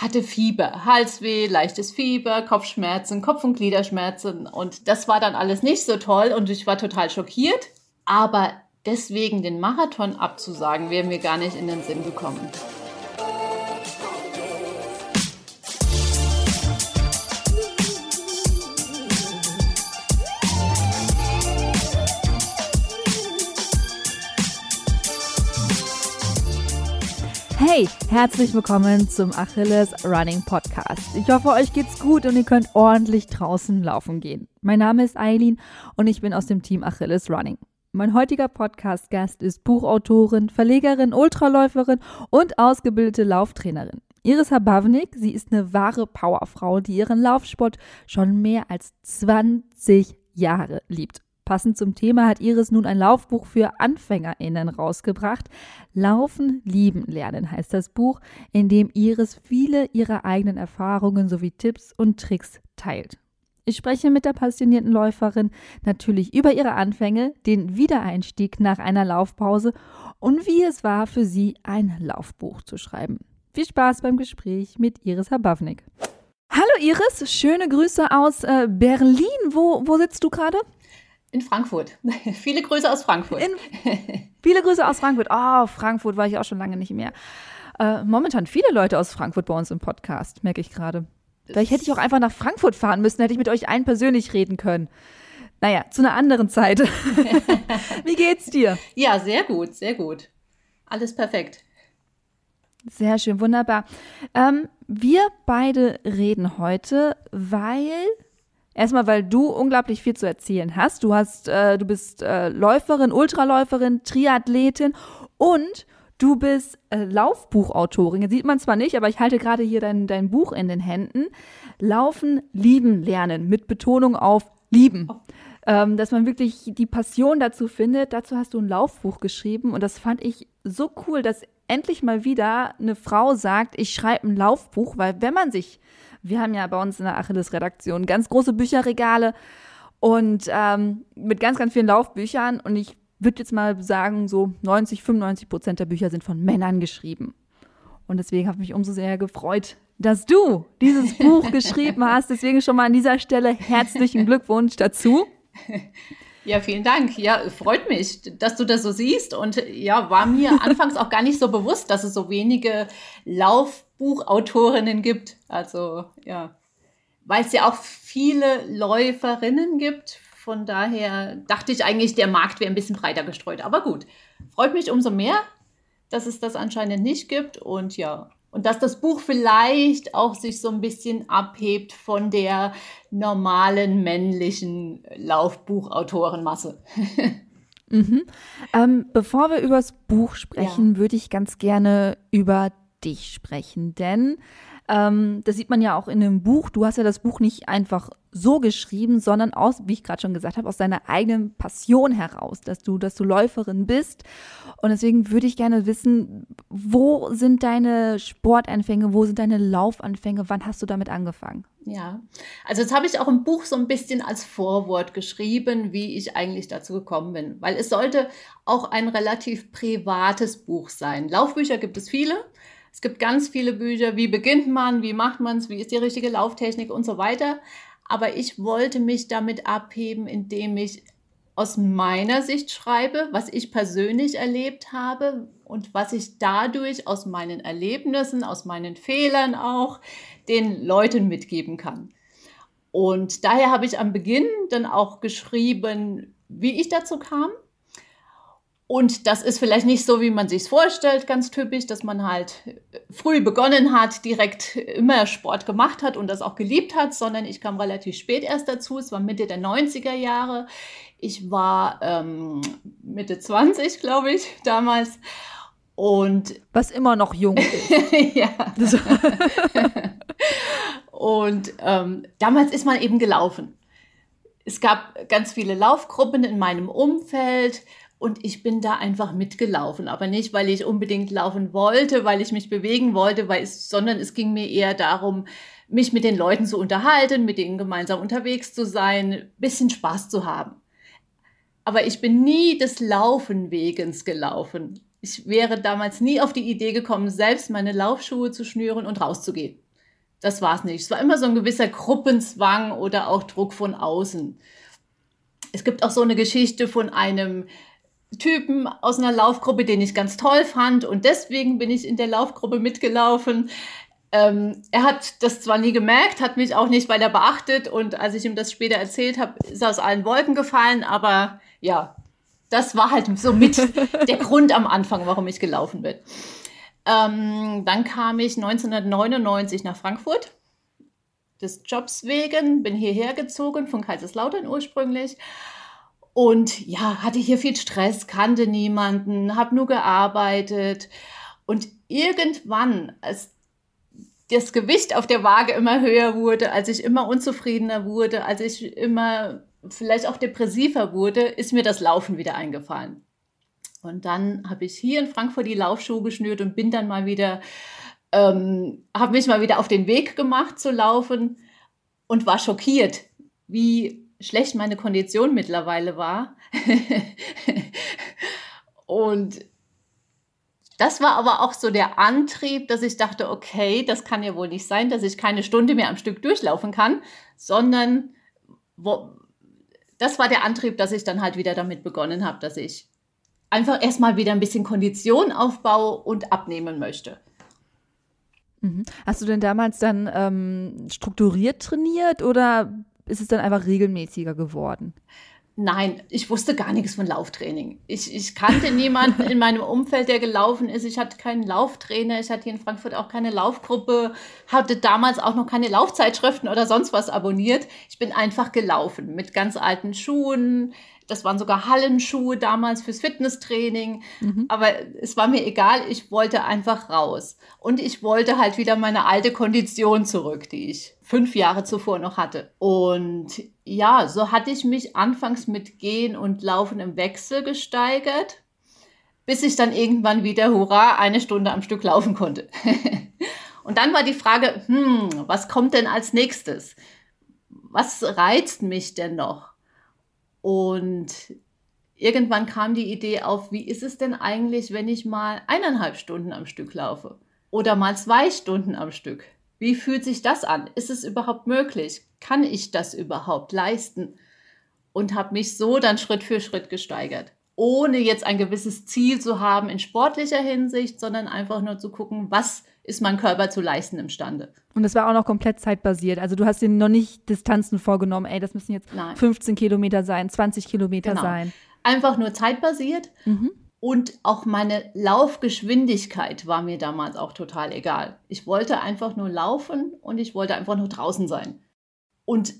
hatte Fieber, Halsweh, leichtes Fieber, Kopfschmerzen, Kopf- und Gliederschmerzen. Und das war dann alles nicht so toll und ich war total schockiert. Aber deswegen den Marathon abzusagen, wäre mir gar nicht in den Sinn gekommen. Hey, herzlich willkommen zum Achilles Running Podcast. Ich hoffe, euch geht's gut und ihr könnt ordentlich draußen laufen gehen. Mein Name ist Eileen und ich bin aus dem Team Achilles Running. Mein heutiger Podcast-Gast ist Buchautorin, Verlegerin, Ultraläuferin und ausgebildete Lauftrainerin. Iris Habavnik, sie ist eine wahre Powerfrau, die ihren Laufsport schon mehr als 20 Jahre liebt. Passend zum Thema hat Iris nun ein Laufbuch für AnfängerInnen rausgebracht. Laufen, lieben, lernen heißt das Buch, in dem Iris viele ihrer eigenen Erfahrungen sowie Tipps und Tricks teilt. Ich spreche mit der passionierten Läuferin natürlich über ihre Anfänge, den Wiedereinstieg nach einer Laufpause und wie es war für sie, ein Laufbuch zu schreiben. Viel Spaß beim Gespräch mit Iris Habavnik. Hallo Iris, schöne Grüße aus äh, Berlin. Wo, wo sitzt du gerade? In Frankfurt. viele Grüße aus Frankfurt. In, viele Grüße aus Frankfurt. Oh, Frankfurt war ich auch schon lange nicht mehr. Äh, momentan viele Leute aus Frankfurt bei uns im Podcast, merke ich gerade. Vielleicht hätte ich auch einfach nach Frankfurt fahren müssen, hätte ich mit euch allen persönlich reden können. Naja, zu einer anderen Zeit. Wie geht's dir? Ja, sehr gut, sehr gut. Alles perfekt. Sehr schön, wunderbar. Ähm, wir beide reden heute, weil Erstmal, weil du unglaublich viel zu erzählen hast. Du hast, äh, du bist äh, Läuferin, Ultraläuferin, Triathletin und du bist äh, Laufbuchautorin. Jetzt sieht man zwar nicht, aber ich halte gerade hier dein, dein Buch in den Händen. Laufen, lieben, lernen mit Betonung auf lieben. Oh. Ähm, dass man wirklich die Passion dazu findet. Dazu hast du ein Laufbuch geschrieben und das fand ich so cool, dass endlich mal wieder eine Frau sagt, ich schreibe ein Laufbuch, weil wenn man sich wir haben ja bei uns in der Achilles-Redaktion ganz große Bücherregale und ähm, mit ganz, ganz vielen Laufbüchern. Und ich würde jetzt mal sagen, so 90, 95 Prozent der Bücher sind von Männern geschrieben. Und deswegen habe ich mich umso sehr gefreut, dass du dieses Buch geschrieben hast. Deswegen schon mal an dieser Stelle herzlichen Glückwunsch dazu. Ja, vielen Dank. Ja, freut mich, dass du das so siehst. Und ja, war mir anfangs auch gar nicht so bewusst, dass es so wenige Lauf Buchautorinnen gibt. Also ja, weil es ja auch viele Läuferinnen gibt. Von daher dachte ich eigentlich, der Markt wäre ein bisschen breiter gestreut. Aber gut, freut mich umso mehr, dass es das anscheinend nicht gibt. Und ja, und dass das Buch vielleicht auch sich so ein bisschen abhebt von der normalen männlichen Laufbuchautorenmasse. mhm. ähm, bevor wir über das Buch sprechen, ja. würde ich ganz gerne über dich sprechen, denn ähm, das sieht man ja auch in dem Buch. Du hast ja das Buch nicht einfach so geschrieben, sondern aus, wie ich gerade schon gesagt habe, aus deiner eigenen Passion heraus, dass du, dass du Läuferin bist. Und deswegen würde ich gerne wissen, wo sind deine Sportanfänge, wo sind deine Laufanfänge, wann hast du damit angefangen? Ja, also das habe ich auch im Buch so ein bisschen als Vorwort geschrieben, wie ich eigentlich dazu gekommen bin, weil es sollte auch ein relativ privates Buch sein. Laufbücher gibt es viele. Es gibt ganz viele Bücher, wie beginnt man, wie macht man es, wie ist die richtige Lauftechnik und so weiter. Aber ich wollte mich damit abheben, indem ich aus meiner Sicht schreibe, was ich persönlich erlebt habe und was ich dadurch aus meinen Erlebnissen, aus meinen Fehlern auch den Leuten mitgeben kann. Und daher habe ich am Beginn dann auch geschrieben, wie ich dazu kam und das ist vielleicht nicht so, wie man sich vorstellt, ganz typisch, dass man halt früh begonnen hat, direkt immer Sport gemacht hat und das auch geliebt hat, sondern ich kam relativ spät erst dazu. Es war Mitte der 90er Jahre. Ich war ähm, Mitte 20, glaube ich, damals. Und was immer noch jung ist. ja. und ähm, damals ist man eben gelaufen. Es gab ganz viele Laufgruppen in meinem Umfeld und ich bin da einfach mitgelaufen, aber nicht, weil ich unbedingt laufen wollte, weil ich mich bewegen wollte, weil es, sondern es ging mir eher darum, mich mit den Leuten zu unterhalten, mit denen gemeinsam unterwegs zu sein, bisschen Spaß zu haben. Aber ich bin nie des Laufenwegens gelaufen. Ich wäre damals nie auf die Idee gekommen, selbst meine Laufschuhe zu schnüren und rauszugehen. das war es nicht. Es war immer so ein gewisser Gruppenzwang oder auch Druck von außen. Es gibt auch so eine Geschichte von einem Typen aus einer Laufgruppe, den ich ganz toll fand. Und deswegen bin ich in der Laufgruppe mitgelaufen. Ähm, er hat das zwar nie gemerkt, hat mich auch nicht weiter beachtet. Und als ich ihm das später erzählt habe, ist er aus allen Wolken gefallen, aber ja, das war halt so mit der Grund am Anfang, warum ich gelaufen bin. Ähm, dann kam ich 1999 nach Frankfurt. Des Jobs wegen, bin hierher gezogen von Kaiserslautern ursprünglich und ja, hatte hier viel Stress, kannte niemanden, habe nur gearbeitet und irgendwann, als das Gewicht auf der Waage immer höher wurde, als ich immer unzufriedener wurde, als ich immer vielleicht auch depressiver wurde, ist mir das Laufen wieder eingefallen. Und dann habe ich hier in Frankfurt die Laufschuhe geschnürt und bin dann mal wieder, ähm, habe mich mal wieder auf den Weg gemacht zu laufen und war schockiert, wie schlecht meine Kondition mittlerweile war. und das war aber auch so der Antrieb, dass ich dachte, okay, das kann ja wohl nicht sein, dass ich keine Stunde mehr am Stück durchlaufen kann, sondern wo, das war der Antrieb, dass ich dann halt wieder damit begonnen habe, dass ich einfach erstmal wieder ein bisschen Kondition aufbaue und abnehmen möchte. Mhm. Hast du denn damals dann ähm, strukturiert trainiert oder ist es dann einfach regelmäßiger geworden? Nein, ich wusste gar nichts von Lauftraining. Ich, ich kannte niemanden in meinem Umfeld, der gelaufen ist. Ich hatte keinen Lauftrainer. Ich hatte hier in Frankfurt auch keine Laufgruppe, hatte damals auch noch keine Laufzeitschriften oder sonst was abonniert. Ich bin einfach gelaufen mit ganz alten Schuhen, das waren sogar Hallenschuhe damals fürs Fitnesstraining. Mhm. Aber es war mir egal, ich wollte einfach raus. Und ich wollte halt wieder meine alte Kondition zurück, die ich fünf Jahre zuvor noch hatte. Und ja, so hatte ich mich anfangs mit Gehen und Laufen im Wechsel gesteigert, bis ich dann irgendwann wieder, hurra, eine Stunde am Stück laufen konnte. und dann war die Frage, hm, was kommt denn als nächstes? Was reizt mich denn noch? Und irgendwann kam die Idee auf, wie ist es denn eigentlich, wenn ich mal eineinhalb Stunden am Stück laufe oder mal zwei Stunden am Stück? Wie fühlt sich das an? Ist es überhaupt möglich? Kann ich das überhaupt leisten? Und habe mich so dann Schritt für Schritt gesteigert, ohne jetzt ein gewisses Ziel zu haben in sportlicher Hinsicht, sondern einfach nur zu gucken, was ist mein Körper zu leisten imstande. Und das war auch noch komplett zeitbasiert. Also du hast dir noch nicht Distanzen vorgenommen, ey, das müssen jetzt Nein. 15 Kilometer sein, 20 Kilometer genau. sein. Einfach nur zeitbasiert. Mhm. Und auch meine Laufgeschwindigkeit war mir damals auch total egal. Ich wollte einfach nur laufen und ich wollte einfach nur draußen sein. Und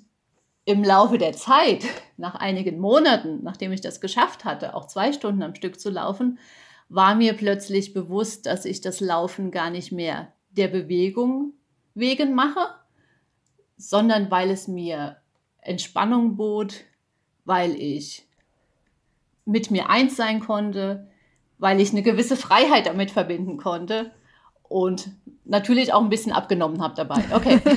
im Laufe der Zeit, nach einigen Monaten, nachdem ich das geschafft hatte, auch zwei Stunden am Stück zu laufen, war mir plötzlich bewusst, dass ich das Laufen gar nicht mehr der Bewegung wegen mache, sondern weil es mir Entspannung bot, weil ich mit mir eins sein konnte, weil ich eine gewisse Freiheit damit verbinden konnte und natürlich auch ein bisschen abgenommen habe dabei. Okay.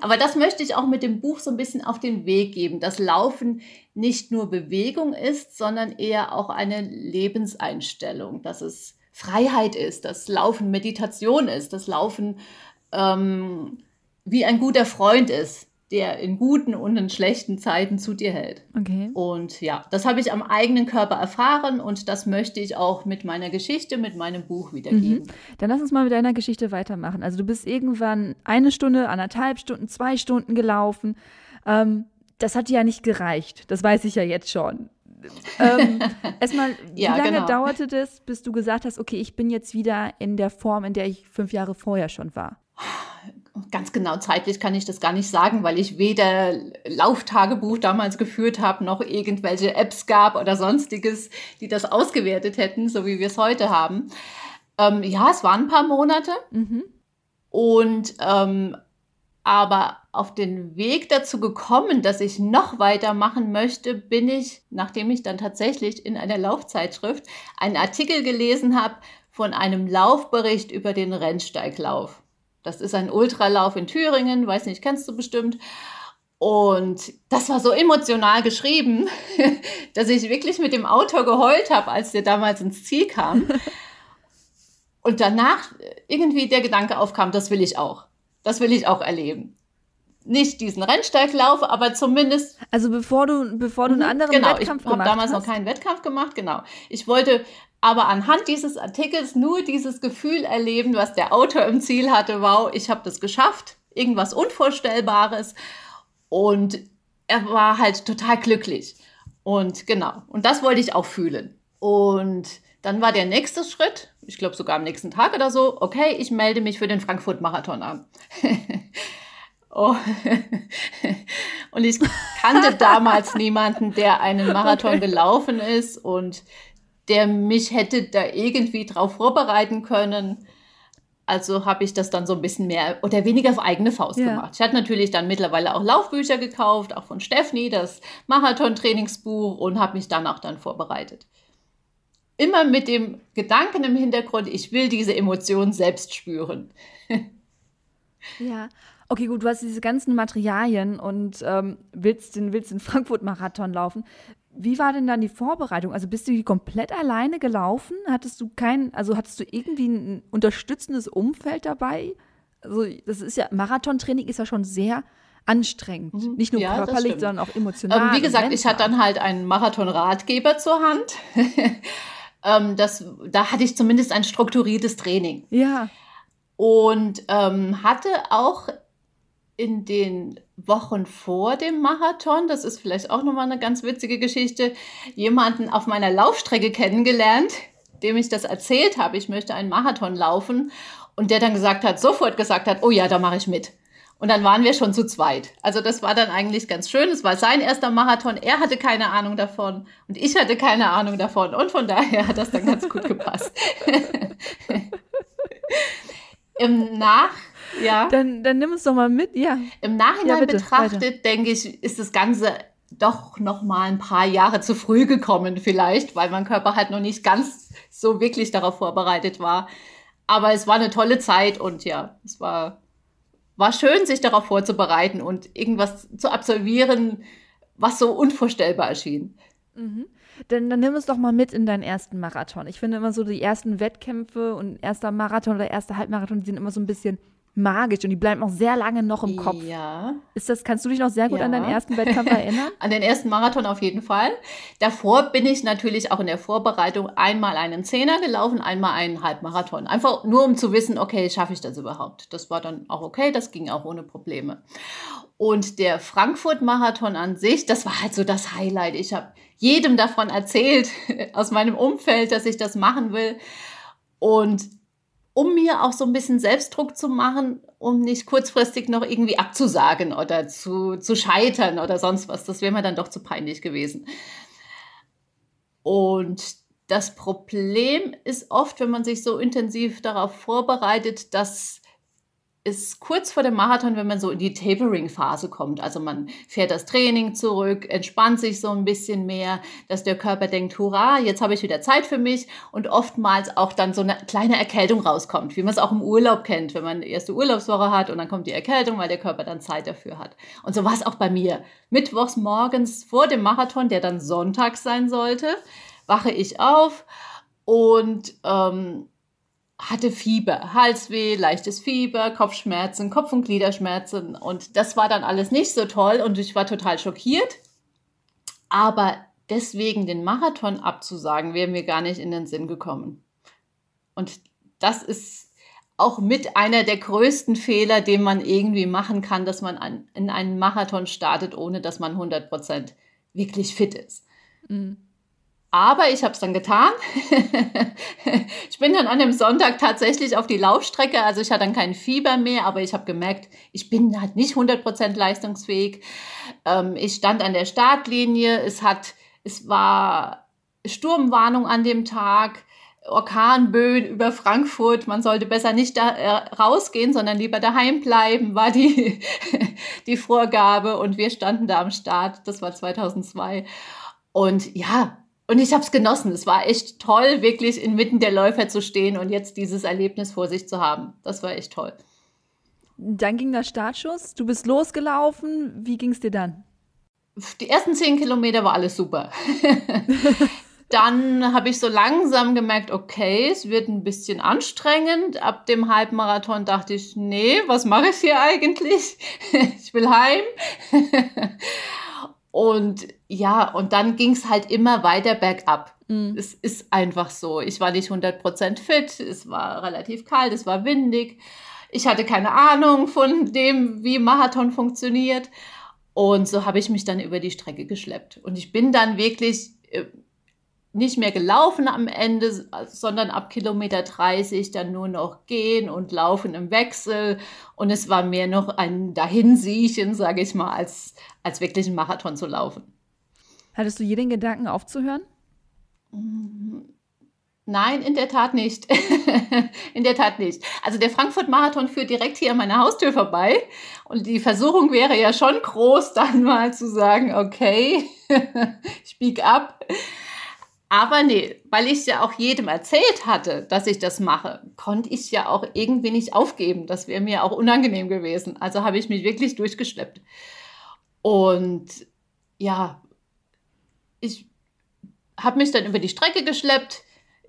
Aber das möchte ich auch mit dem Buch so ein bisschen auf den Weg geben, dass Laufen nicht nur Bewegung ist, sondern eher auch eine Lebenseinstellung, dass es Freiheit ist, dass Laufen Meditation ist, dass Laufen ähm, wie ein guter Freund ist, der in guten und in schlechten Zeiten zu dir hält. Okay. Und ja, das habe ich am eigenen Körper erfahren und das möchte ich auch mit meiner Geschichte, mit meinem Buch wiedergeben. Mhm. Dann lass uns mal mit deiner Geschichte weitermachen. Also du bist irgendwann eine Stunde, anderthalb Stunden, zwei Stunden gelaufen. Ähm, das hat dir ja nicht gereicht. Das weiß ich ja jetzt schon. ähm, erstmal, wie ja, lange genau. dauerte das, bis du gesagt hast, okay, ich bin jetzt wieder in der Form, in der ich fünf Jahre vorher schon war? ganz genau zeitlich kann ich das gar nicht sagen, weil ich weder Lauftagebuch damals geführt habe, noch irgendwelche Apps gab oder sonstiges, die das ausgewertet hätten, so wie wir es heute haben. Ähm, ja, es waren ein paar Monate. Mhm. Und ähm, aber auf den Weg dazu gekommen, dass ich noch weitermachen möchte, bin ich, nachdem ich dann tatsächlich in einer Laufzeitschrift einen Artikel gelesen habe von einem Laufbericht über den Rennsteiglauf. Das ist ein Ultralauf in Thüringen, weiß nicht, kennst du bestimmt. Und das war so emotional geschrieben, dass ich wirklich mit dem Autor geheult habe, als der damals ins Ziel kam. Und danach irgendwie der Gedanke aufkam, das will ich auch. Das will ich auch erleben nicht diesen Rennsteiglauf, aber zumindest. Also bevor du, bevor du einen mhm, anderen genau, Wettkampf gemacht hast. Genau, ich habe damals noch keinen Wettkampf gemacht, genau. Ich wollte aber anhand dieses Artikels nur dieses Gefühl erleben, was der Autor im Ziel hatte. Wow, ich habe das geschafft. Irgendwas Unvorstellbares. Und er war halt total glücklich. Und genau. Und das wollte ich auch fühlen. Und dann war der nächste Schritt, ich glaube sogar am nächsten Tag oder so, okay, ich melde mich für den Frankfurt-Marathon an. Oh. und ich kannte damals niemanden, der einen Marathon okay. gelaufen ist und der mich hätte da irgendwie drauf vorbereiten können. Also habe ich das dann so ein bisschen mehr oder weniger auf eigene Faust ja. gemacht. Ich hatte natürlich dann mittlerweile auch Laufbücher gekauft, auch von Stefni, das Marathon-Trainingsbuch und habe mich dann auch dann vorbereitet. Immer mit dem Gedanken im Hintergrund, ich will diese Emotion selbst spüren. ja, okay, gut, du hast diese ganzen Materialien und ähm, willst, den, willst den Frankfurt-Marathon laufen. Wie war denn dann die Vorbereitung? Also bist du komplett alleine gelaufen? Hattest du kein, also hattest du irgendwie ein unterstützendes Umfeld dabei? Also das ist ja, Marathontraining ist ja schon sehr anstrengend. Mhm. Nicht nur ja, körperlich, sondern auch emotional. Ähm, wie gesagt, ich hatte dann halt einen Marathon-Ratgeber zur Hand. ähm, das, da hatte ich zumindest ein strukturiertes Training. Ja. Und ähm, hatte auch in den Wochen vor dem Marathon, das ist vielleicht auch nochmal eine ganz witzige Geschichte, jemanden auf meiner Laufstrecke kennengelernt, dem ich das erzählt habe, ich möchte einen Marathon laufen und der dann gesagt hat, sofort gesagt hat, oh ja, da mache ich mit. Und dann waren wir schon zu zweit. Also das war dann eigentlich ganz schön. Es war sein erster Marathon. Er hatte keine Ahnung davon und ich hatte keine Ahnung davon. Und von daher hat das dann ganz gut gepasst. Im Nach ja. Dann, dann nimm es doch mal mit, ja. Im Nachhinein ja, bitte, betrachtet, weiter. denke ich, ist das Ganze doch noch mal ein paar Jahre zu früh gekommen vielleicht, weil mein Körper halt noch nicht ganz so wirklich darauf vorbereitet war. Aber es war eine tolle Zeit und ja, es war, war schön, sich darauf vorzubereiten und irgendwas zu absolvieren, was so unvorstellbar erschien. Mhm. Dann, dann nimm es doch mal mit in deinen ersten Marathon. Ich finde immer so die ersten Wettkämpfe und erster Marathon oder erster Halbmarathon, die sind immer so ein bisschen magisch und die bleiben auch sehr lange noch im Kopf. Ja. Ist das, kannst du dich noch sehr gut ja. an deinen ersten Wettkampf erinnern? an den ersten Marathon auf jeden Fall. Davor bin ich natürlich auch in der Vorbereitung einmal einen Zehner gelaufen, einmal einen Halbmarathon. Einfach nur um zu wissen, okay, schaffe ich das überhaupt? Das war dann auch okay, das ging auch ohne Probleme. Und der Frankfurt-Marathon an sich, das war halt so das Highlight. Ich habe jedem davon erzählt, aus meinem Umfeld, dass ich das machen will. Und um mir auch so ein bisschen Selbstdruck zu machen, um nicht kurzfristig noch irgendwie abzusagen oder zu, zu scheitern oder sonst was. Das wäre mir dann doch zu peinlich gewesen. Und das Problem ist oft, wenn man sich so intensiv darauf vorbereitet, dass ist kurz vor dem Marathon, wenn man so in die Tapering-Phase kommt. Also man fährt das Training zurück, entspannt sich so ein bisschen mehr, dass der Körper denkt, hurra, jetzt habe ich wieder Zeit für mich und oftmals auch dann so eine kleine Erkältung rauskommt, wie man es auch im Urlaub kennt, wenn man die erste Urlaubswoche hat und dann kommt die Erkältung, weil der Körper dann Zeit dafür hat. Und so war es auch bei mir. Mittwochs morgens vor dem Marathon, der dann sonntags sein sollte, wache ich auf und ähm, hatte Fieber, Halsweh, leichtes Fieber, Kopfschmerzen, Kopf- und Gliederschmerzen und das war dann alles nicht so toll und ich war total schockiert. Aber deswegen den Marathon abzusagen, wäre mir gar nicht in den Sinn gekommen. Und das ist auch mit einer der größten Fehler, den man irgendwie machen kann, dass man an, in einen Marathon startet, ohne dass man 100% wirklich fit ist. Mhm. Aber ich habe es dann getan. ich bin dann an dem Sonntag tatsächlich auf die Laufstrecke. Also ich hatte dann kein Fieber mehr, aber ich habe gemerkt, ich bin halt nicht 100% leistungsfähig. Ähm, ich stand an der Startlinie. Es, hat, es war Sturmwarnung an dem Tag. Orkanböen über Frankfurt, man sollte besser nicht da äh, rausgehen, sondern lieber daheim bleiben, war die, die Vorgabe. Und wir standen da am Start, das war 2002. Und ja, und ich habe es genossen. Es war echt toll, wirklich inmitten der Läufer zu stehen und jetzt dieses Erlebnis vor sich zu haben. Das war echt toll. Dann ging der Startschuss. Du bist losgelaufen. Wie ging es dir dann? Die ersten zehn Kilometer war alles super. dann habe ich so langsam gemerkt, okay, es wird ein bisschen anstrengend. Ab dem Halbmarathon dachte ich, nee, was mache ich hier eigentlich? ich will heim. und ja, und dann ging es halt immer weiter bergab. Mhm. Es ist einfach so. Ich war nicht 100% fit, es war relativ kalt, es war windig. Ich hatte keine Ahnung von dem, wie Marathon funktioniert. Und so habe ich mich dann über die Strecke geschleppt. Und ich bin dann wirklich äh, nicht mehr gelaufen am Ende, sondern ab Kilometer 30 dann nur noch gehen und laufen im Wechsel. Und es war mehr noch ein Dahinsiechen, sage ich mal, als, als wirklich einen Marathon zu laufen. Hattest du jeden Gedanken aufzuhören? Nein, in der Tat nicht. in der Tat nicht. Also der Frankfurt-Marathon führt direkt hier an meiner Haustür vorbei. Und die Versuchung wäre ja schon groß, dann mal zu sagen, okay, ich bieg ab. Aber nee, weil ich ja auch jedem erzählt hatte, dass ich das mache, konnte ich ja auch irgendwie nicht aufgeben. Das wäre mir auch unangenehm gewesen. Also habe ich mich wirklich durchgeschleppt. Und ja, ich habe mich dann über die Strecke geschleppt.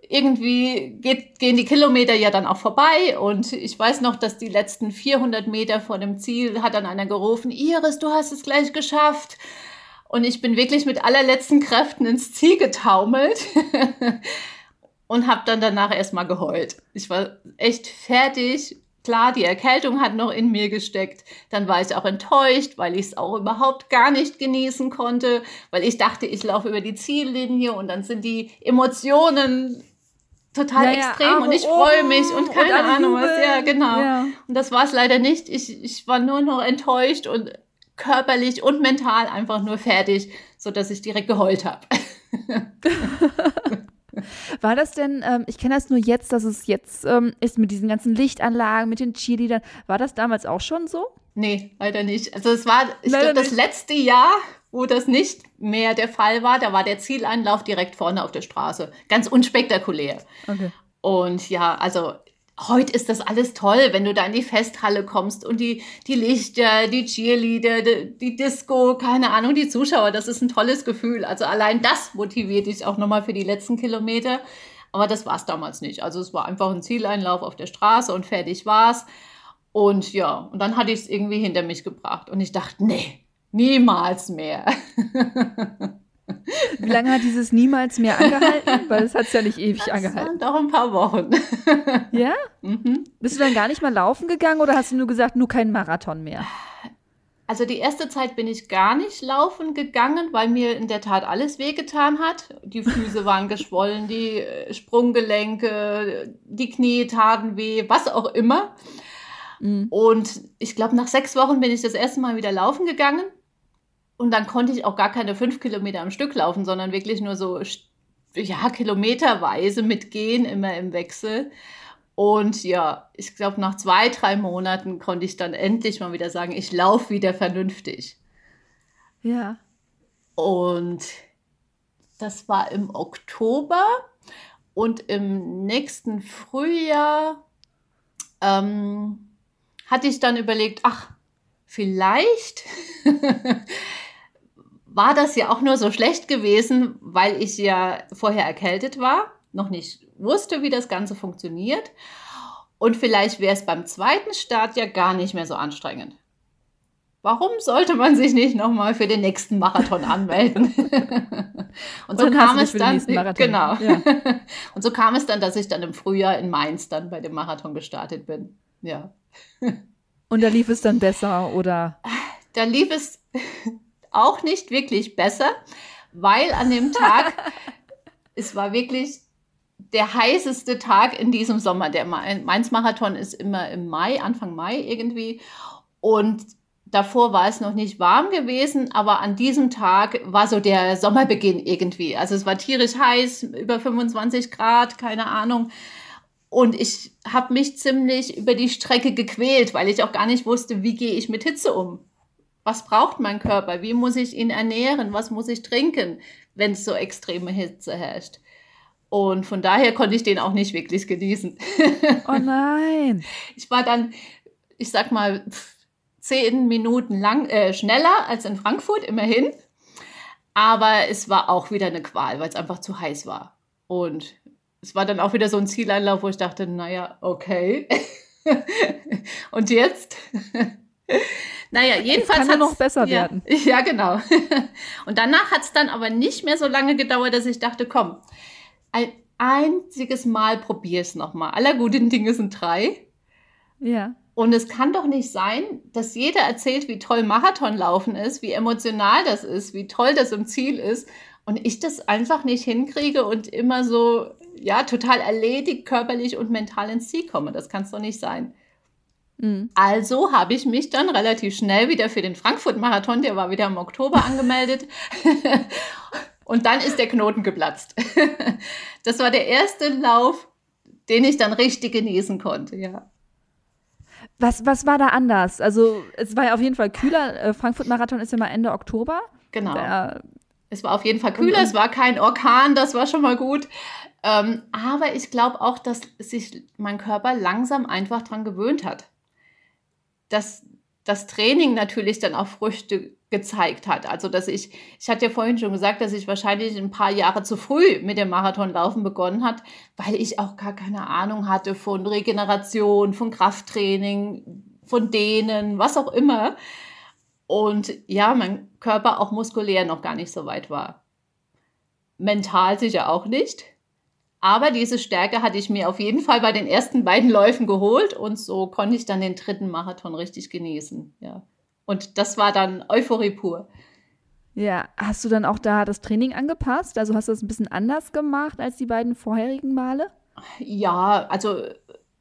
Irgendwie geht, gehen die Kilometer ja dann auch vorbei und ich weiß noch, dass die letzten 400 Meter vor dem Ziel hat dann einer gerufen, Iris, du hast es gleich geschafft. Und ich bin wirklich mit allerletzten Kräften ins Ziel getaumelt und habe dann danach erstmal geheult. Ich war echt fertig. Klar, die Erkältung hat noch in mir gesteckt. Dann war ich auch enttäuscht, weil ich es auch überhaupt gar nicht genießen konnte, weil ich dachte, ich laufe über die Ziellinie und dann sind die Emotionen total ja, extrem ja, und ich freue mich und keine und Ahnung was. Ja, genau. Ja. Und das war es leider nicht. Ich, ich war nur noch enttäuscht und körperlich und mental einfach nur fertig, sodass ich direkt geheult habe. War das denn, ähm, ich kenne das nur jetzt, dass es jetzt ähm, ist mit diesen ganzen Lichtanlagen, mit den Cheerleadern. War das damals auch schon so? Nee, leider nicht. Also es war, ich glaube, das letzte Jahr, wo das nicht mehr der Fall war, da war der Zieleinlauf direkt vorne auf der Straße. Ganz unspektakulär. Okay. Und ja, also heute ist das alles toll, wenn du da in die Festhalle kommst und die, die Lichter, die Cheerleader, die, die Disco, keine Ahnung, die Zuschauer, das ist ein tolles Gefühl. Also allein das motiviert dich auch nochmal für die letzten Kilometer. Aber das war es damals nicht. Also es war einfach ein Zieleinlauf auf der Straße und fertig war's. Und ja, und dann hatte ich es irgendwie hinter mich gebracht. Und ich dachte, nee, niemals mehr. Wie lange hat dieses niemals mehr angehalten? Weil es hat es ja nicht ewig das angehalten. Doch ein paar Wochen. Ja? Mhm. Bist du dann gar nicht mal laufen gegangen oder hast du nur gesagt, nur kein Marathon mehr? Also die erste Zeit bin ich gar nicht laufen gegangen, weil mir in der Tat alles wehgetan hat. Die Füße waren geschwollen, die äh, Sprunggelenke, die Knie taten weh, was auch immer. Mhm. Und ich glaube, nach sechs Wochen bin ich das erste Mal wieder laufen gegangen. Und dann konnte ich auch gar keine fünf Kilometer am Stück laufen, sondern wirklich nur so, ja, kilometerweise mitgehen, immer im Wechsel. Und ja, ich glaube, nach zwei, drei Monaten konnte ich dann endlich mal wieder sagen, ich laufe wieder vernünftig. Ja. Und das war im Oktober und im nächsten Frühjahr ähm, hatte ich dann überlegt, ach, vielleicht war das ja auch nur so schlecht gewesen, weil ich ja vorher erkältet war, noch nicht wusste, wie das Ganze funktioniert. Und vielleicht wäre es beim zweiten Start ja gar nicht mehr so anstrengend. Warum sollte man sich nicht nochmal für den nächsten Marathon anmelden? und so kam es dann, genau. Ja. und so kam es dann, dass ich dann im Frühjahr in Mainz dann bei dem Marathon gestartet bin. Ja. und da lief es dann besser oder? Da lief es auch nicht wirklich besser, weil an dem Tag, es war wirklich der heißeste Tag in diesem Sommer. Der Mainz-Marathon ist immer im Mai, Anfang Mai irgendwie. Und davor war es noch nicht warm gewesen, aber an diesem Tag war so der Sommerbeginn irgendwie. Also es war tierisch heiß, über 25 Grad, keine Ahnung. Und ich habe mich ziemlich über die Strecke gequält, weil ich auch gar nicht wusste, wie gehe ich mit Hitze um was braucht mein Körper? Wie muss ich ihn ernähren? Was muss ich trinken, wenn es so extreme Hitze herrscht? Und von daher konnte ich den auch nicht wirklich genießen. Oh nein. Ich war dann, ich sag mal, zehn Minuten lang äh, schneller als in Frankfurt, immerhin. Aber es war auch wieder eine Qual, weil es einfach zu heiß war. Und es war dann auch wieder so ein Zieleinlauf, wo ich dachte, naja, okay. Und jetzt? naja, jedenfalls. Es kann noch besser ja, werden. Ja, genau. Und danach hat es dann aber nicht mehr so lange gedauert, dass ich dachte, komm, ein einziges Mal probier es nochmal. Aller guten Dinge sind drei. Ja. Und es kann doch nicht sein, dass jeder erzählt, wie toll Marathonlaufen ist, wie emotional das ist, wie toll das im Ziel ist. Und ich das einfach nicht hinkriege und immer so, ja, total erledigt, körperlich und mental ins Ziel komme. Das kann es doch nicht sein. Mhm. Also habe ich mich dann relativ schnell wieder für den Frankfurt-Marathon, der war wieder im Oktober angemeldet. und dann ist der Knoten geplatzt. das war der erste Lauf, den ich dann richtig genießen konnte, ja. Was, was war da anders? Also, es war ja auf jeden Fall kühler. Äh, Frankfurt-Marathon ist ja mal Ende Oktober. Genau. Der, es war auf jeden Fall kühler, es war kein Orkan, das war schon mal gut. Ähm, aber ich glaube auch, dass sich mein Körper langsam einfach daran gewöhnt hat. Dass das Training natürlich dann auch Früchte gezeigt hat. Also, dass ich, ich hatte ja vorhin schon gesagt, dass ich wahrscheinlich ein paar Jahre zu früh mit dem Marathonlaufen begonnen hat, weil ich auch gar keine Ahnung hatte von Regeneration, von Krafttraining, von denen, was auch immer. Und ja, mein Körper auch muskulär noch gar nicht so weit war. Mental sicher auch nicht. Aber diese Stärke hatte ich mir auf jeden Fall bei den ersten beiden Läufen geholt und so konnte ich dann den dritten Marathon richtig genießen. Ja. Und das war dann Euphorie pur. Ja, hast du dann auch da das Training angepasst? Also hast du das ein bisschen anders gemacht als die beiden vorherigen Male? Ja, also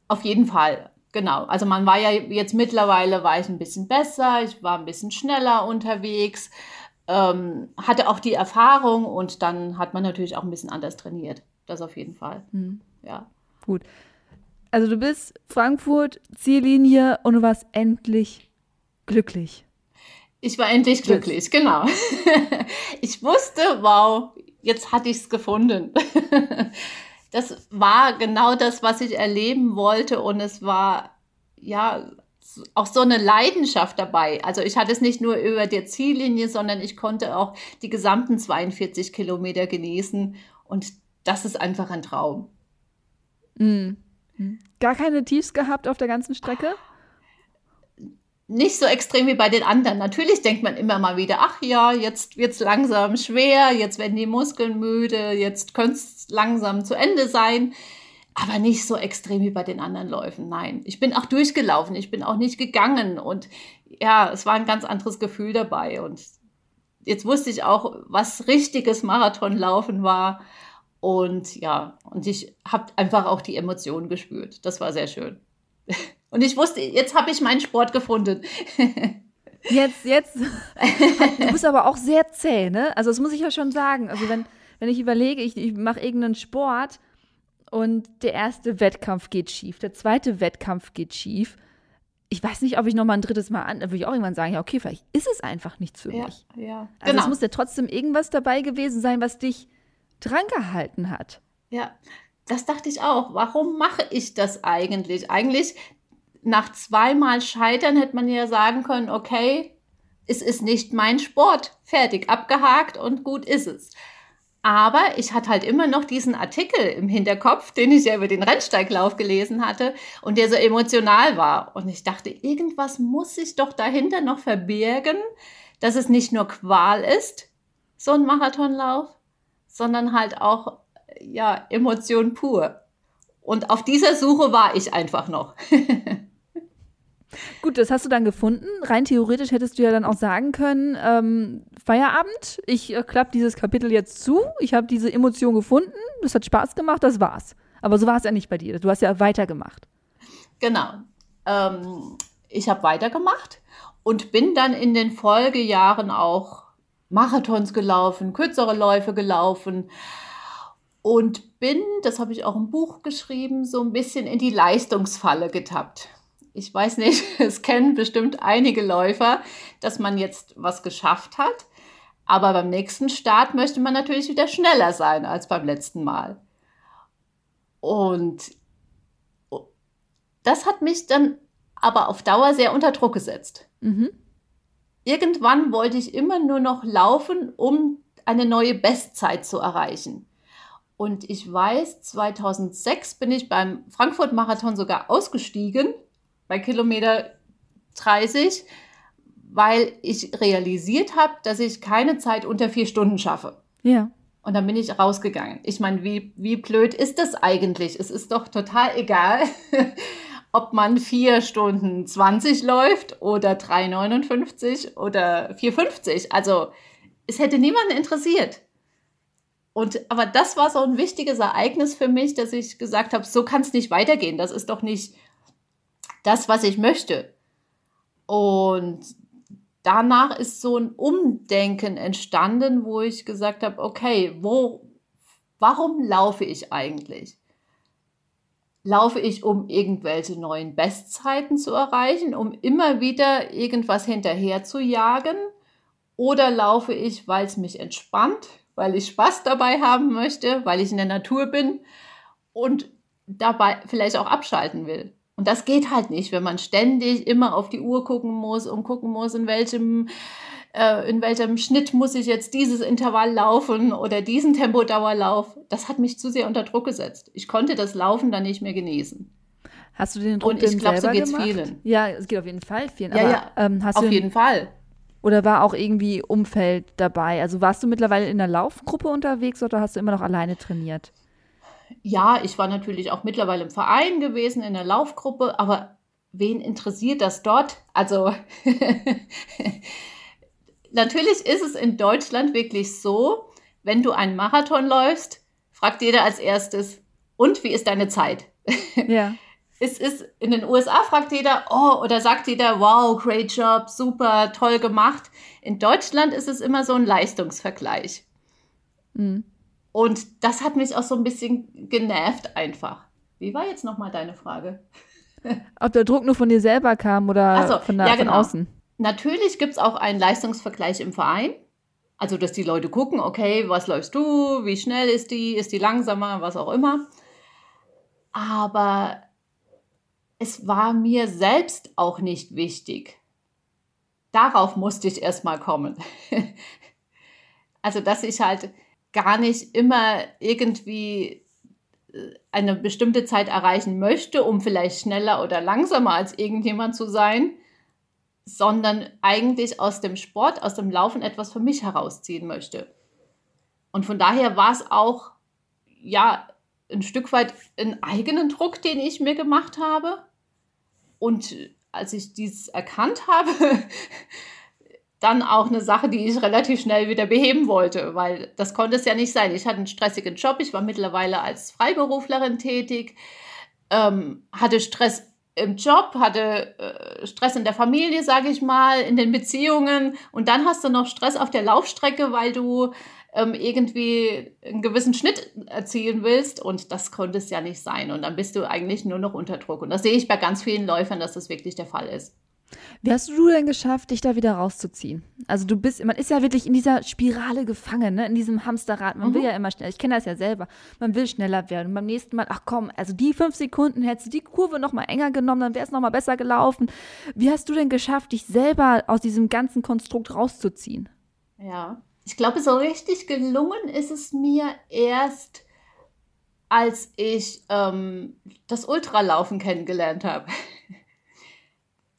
auf jeden Fall. Genau. Also man war ja jetzt mittlerweile war ich ein bisschen besser, ich war ein bisschen schneller unterwegs, ähm, hatte auch die Erfahrung und dann hat man natürlich auch ein bisschen anders trainiert. Das auf jeden Fall. Mhm. Ja. Gut. Also du bist Frankfurt, Ziellinie und du warst endlich glücklich. Ich war endlich glücklich, genau. ich wusste, wow, jetzt hatte ich es gefunden. das war genau das, was ich erleben wollte und es war ja auch so eine Leidenschaft dabei. Also ich hatte es nicht nur über der Ziellinie, sondern ich konnte auch die gesamten 42 Kilometer genießen und das ist einfach ein Traum. Mhm. Gar keine Tiefs gehabt auf der ganzen Strecke? nicht so extrem wie bei den anderen. Natürlich denkt man immer mal wieder, ach ja, jetzt wird es langsam schwer, jetzt werden die Muskeln müde, jetzt könnte es langsam zu Ende sein. Aber nicht so extrem wie bei den anderen Läufen. Nein, ich bin auch durchgelaufen, ich bin auch nicht gegangen und ja, es war ein ganz anderes Gefühl dabei. Und jetzt wusste ich auch, was richtiges Marathonlaufen war. Und ja, und ich habe einfach auch die Emotionen gespürt. Das war sehr schön. Und ich wusste, jetzt habe ich meinen Sport gefunden. Jetzt, jetzt. Du bist aber auch sehr zäh, ne? Also das muss ich ja schon sagen. Also wenn, wenn ich überlege, ich, ich mache irgendeinen Sport und der erste Wettkampf geht schief, der zweite Wettkampf geht schief. Ich weiß nicht, ob ich noch mal ein drittes Mal an, würde ich auch irgendwann sagen, ja, okay, vielleicht ist es einfach nichts für ja, mich. Ja, also genau. es muss ja trotzdem irgendwas dabei gewesen sein, was dich drangehalten hat. Ja, das dachte ich auch. Warum mache ich das eigentlich? Eigentlich nach zweimal Scheitern hätte man ja sagen können, okay, es ist nicht mein Sport. Fertig, abgehakt und gut ist es. Aber ich hatte halt immer noch diesen Artikel im Hinterkopf, den ich ja über den Rennsteiglauf gelesen hatte und der so emotional war. Und ich dachte, irgendwas muss sich doch dahinter noch verbirgen, dass es nicht nur Qual ist, so ein Marathonlauf, sondern halt auch, ja, Emotion pur. Und auf dieser Suche war ich einfach noch. Gut, das hast du dann gefunden. Rein theoretisch hättest du ja dann auch sagen können, ähm, Feierabend, ich äh, klappe dieses Kapitel jetzt zu, ich habe diese Emotion gefunden, das hat Spaß gemacht, das war's. Aber so war es ja nicht bei dir. Du hast ja weitergemacht. Genau. Ähm, ich habe weitergemacht und bin dann in den Folgejahren auch Marathons gelaufen, kürzere Läufe gelaufen und bin, das habe ich auch im Buch geschrieben, so ein bisschen in die Leistungsfalle getappt ich weiß nicht, es kennen bestimmt einige Läufer, dass man jetzt was geschafft hat. Aber beim nächsten Start möchte man natürlich wieder schneller sein als beim letzten Mal. Und das hat mich dann aber auf Dauer sehr unter Druck gesetzt. Mhm. Irgendwann wollte ich immer nur noch laufen, um eine neue Bestzeit zu erreichen. Und ich weiß, 2006 bin ich beim Frankfurt-Marathon sogar ausgestiegen, bei Kilometer 30, weil ich realisiert habe, dass ich keine Zeit unter vier Stunden schaffe. Ja. Und dann bin ich rausgegangen. Ich meine, wie, wie blöd ist das eigentlich? Es ist doch total egal, ob man vier Stunden 20 läuft oder 3,59 oder 4,50. Also es hätte niemanden interessiert. Und aber das war so ein wichtiges Ereignis für mich, dass ich gesagt habe, so kann es nicht weitergehen. Das ist doch nicht das, was ich möchte. Und danach ist so ein Umdenken entstanden, wo ich gesagt habe, okay, wo, warum laufe ich eigentlich? Laufe ich, um irgendwelche neuen Bestzeiten zu erreichen, um immer wieder irgendwas hinterher zu jagen? Oder laufe ich, weil es mich entspannt, weil ich Spaß dabei haben möchte, weil ich in der Natur bin und dabei vielleicht auch abschalten will? Und das geht halt nicht, wenn man ständig immer auf die Uhr gucken muss und gucken muss, in welchem äh, in welchem Schnitt muss ich jetzt dieses Intervall laufen oder diesen Tempodauerlauf. Das hat mich zu sehr unter Druck gesetzt. Ich konnte das Laufen dann nicht mehr genießen. Hast du den Druck Und ich glaube, so geht es vielen. Ja, es geht auf jeden Fall vielen. Ja, aber, ja, ähm, auf jeden Fall. Oder war auch irgendwie Umfeld dabei? Also warst du mittlerweile in der Laufgruppe unterwegs oder hast du immer noch alleine trainiert? Ja, ich war natürlich auch mittlerweile im Verein gewesen, in der Laufgruppe, aber wen interessiert das dort? Also natürlich ist es in Deutschland wirklich so, wenn du einen Marathon läufst, fragt jeder als erstes, und wie ist deine Zeit? Ja. es ist in den USA fragt jeder, oh, oder sagt jeder, wow, great job, super, toll gemacht. In Deutschland ist es immer so ein Leistungsvergleich. Mhm. Und das hat mich auch so ein bisschen genervt einfach. Wie war jetzt nochmal deine Frage? Ob der Druck nur von dir selber kam oder so, von, der, ja, von genau. außen? Natürlich gibt es auch einen Leistungsvergleich im Verein. Also, dass die Leute gucken, okay, was läufst du, wie schnell ist die, ist die langsamer, was auch immer. Aber es war mir selbst auch nicht wichtig. Darauf musste ich erstmal kommen. also, dass ich halt gar nicht immer irgendwie äh, eine bestimmte Zeit erreichen möchte, um vielleicht schneller oder langsamer als irgendjemand zu sein, sondern eigentlich aus dem Sport, aus dem Laufen etwas für mich herausziehen möchte. Und von daher war es auch, ja, ein Stück weit einen eigenen Druck, den ich mir gemacht habe. Und als ich dies erkannt habe, dann auch eine Sache, die ich relativ schnell wieder beheben wollte, weil das konnte es ja nicht sein. Ich hatte einen stressigen Job, ich war mittlerweile als Freiberuflerin tätig, ähm, hatte Stress im Job, hatte äh, Stress in der Familie, sage ich mal, in den Beziehungen. Und dann hast du noch Stress auf der Laufstrecke, weil du ähm, irgendwie einen gewissen Schnitt erzielen willst. Und das konnte es ja nicht sein. Und dann bist du eigentlich nur noch unter Druck. Und das sehe ich bei ganz vielen Läufern, dass das wirklich der Fall ist. Wie hast du denn geschafft, dich da wieder rauszuziehen? Also du bist, man ist ja wirklich in dieser Spirale gefangen, ne? in diesem Hamsterrad. Man Mhm. will ja immer schneller. Ich kenne das ja selber. Man will schneller werden. Und beim nächsten Mal, ach komm, also die fünf Sekunden hättest du die Kurve noch mal enger genommen, dann wäre es noch mal besser gelaufen. Wie hast du denn geschafft, dich selber aus diesem ganzen Konstrukt rauszuziehen? Ja, ich glaube, so richtig gelungen ist es mir erst, als ich ähm, das Ultralaufen kennengelernt habe.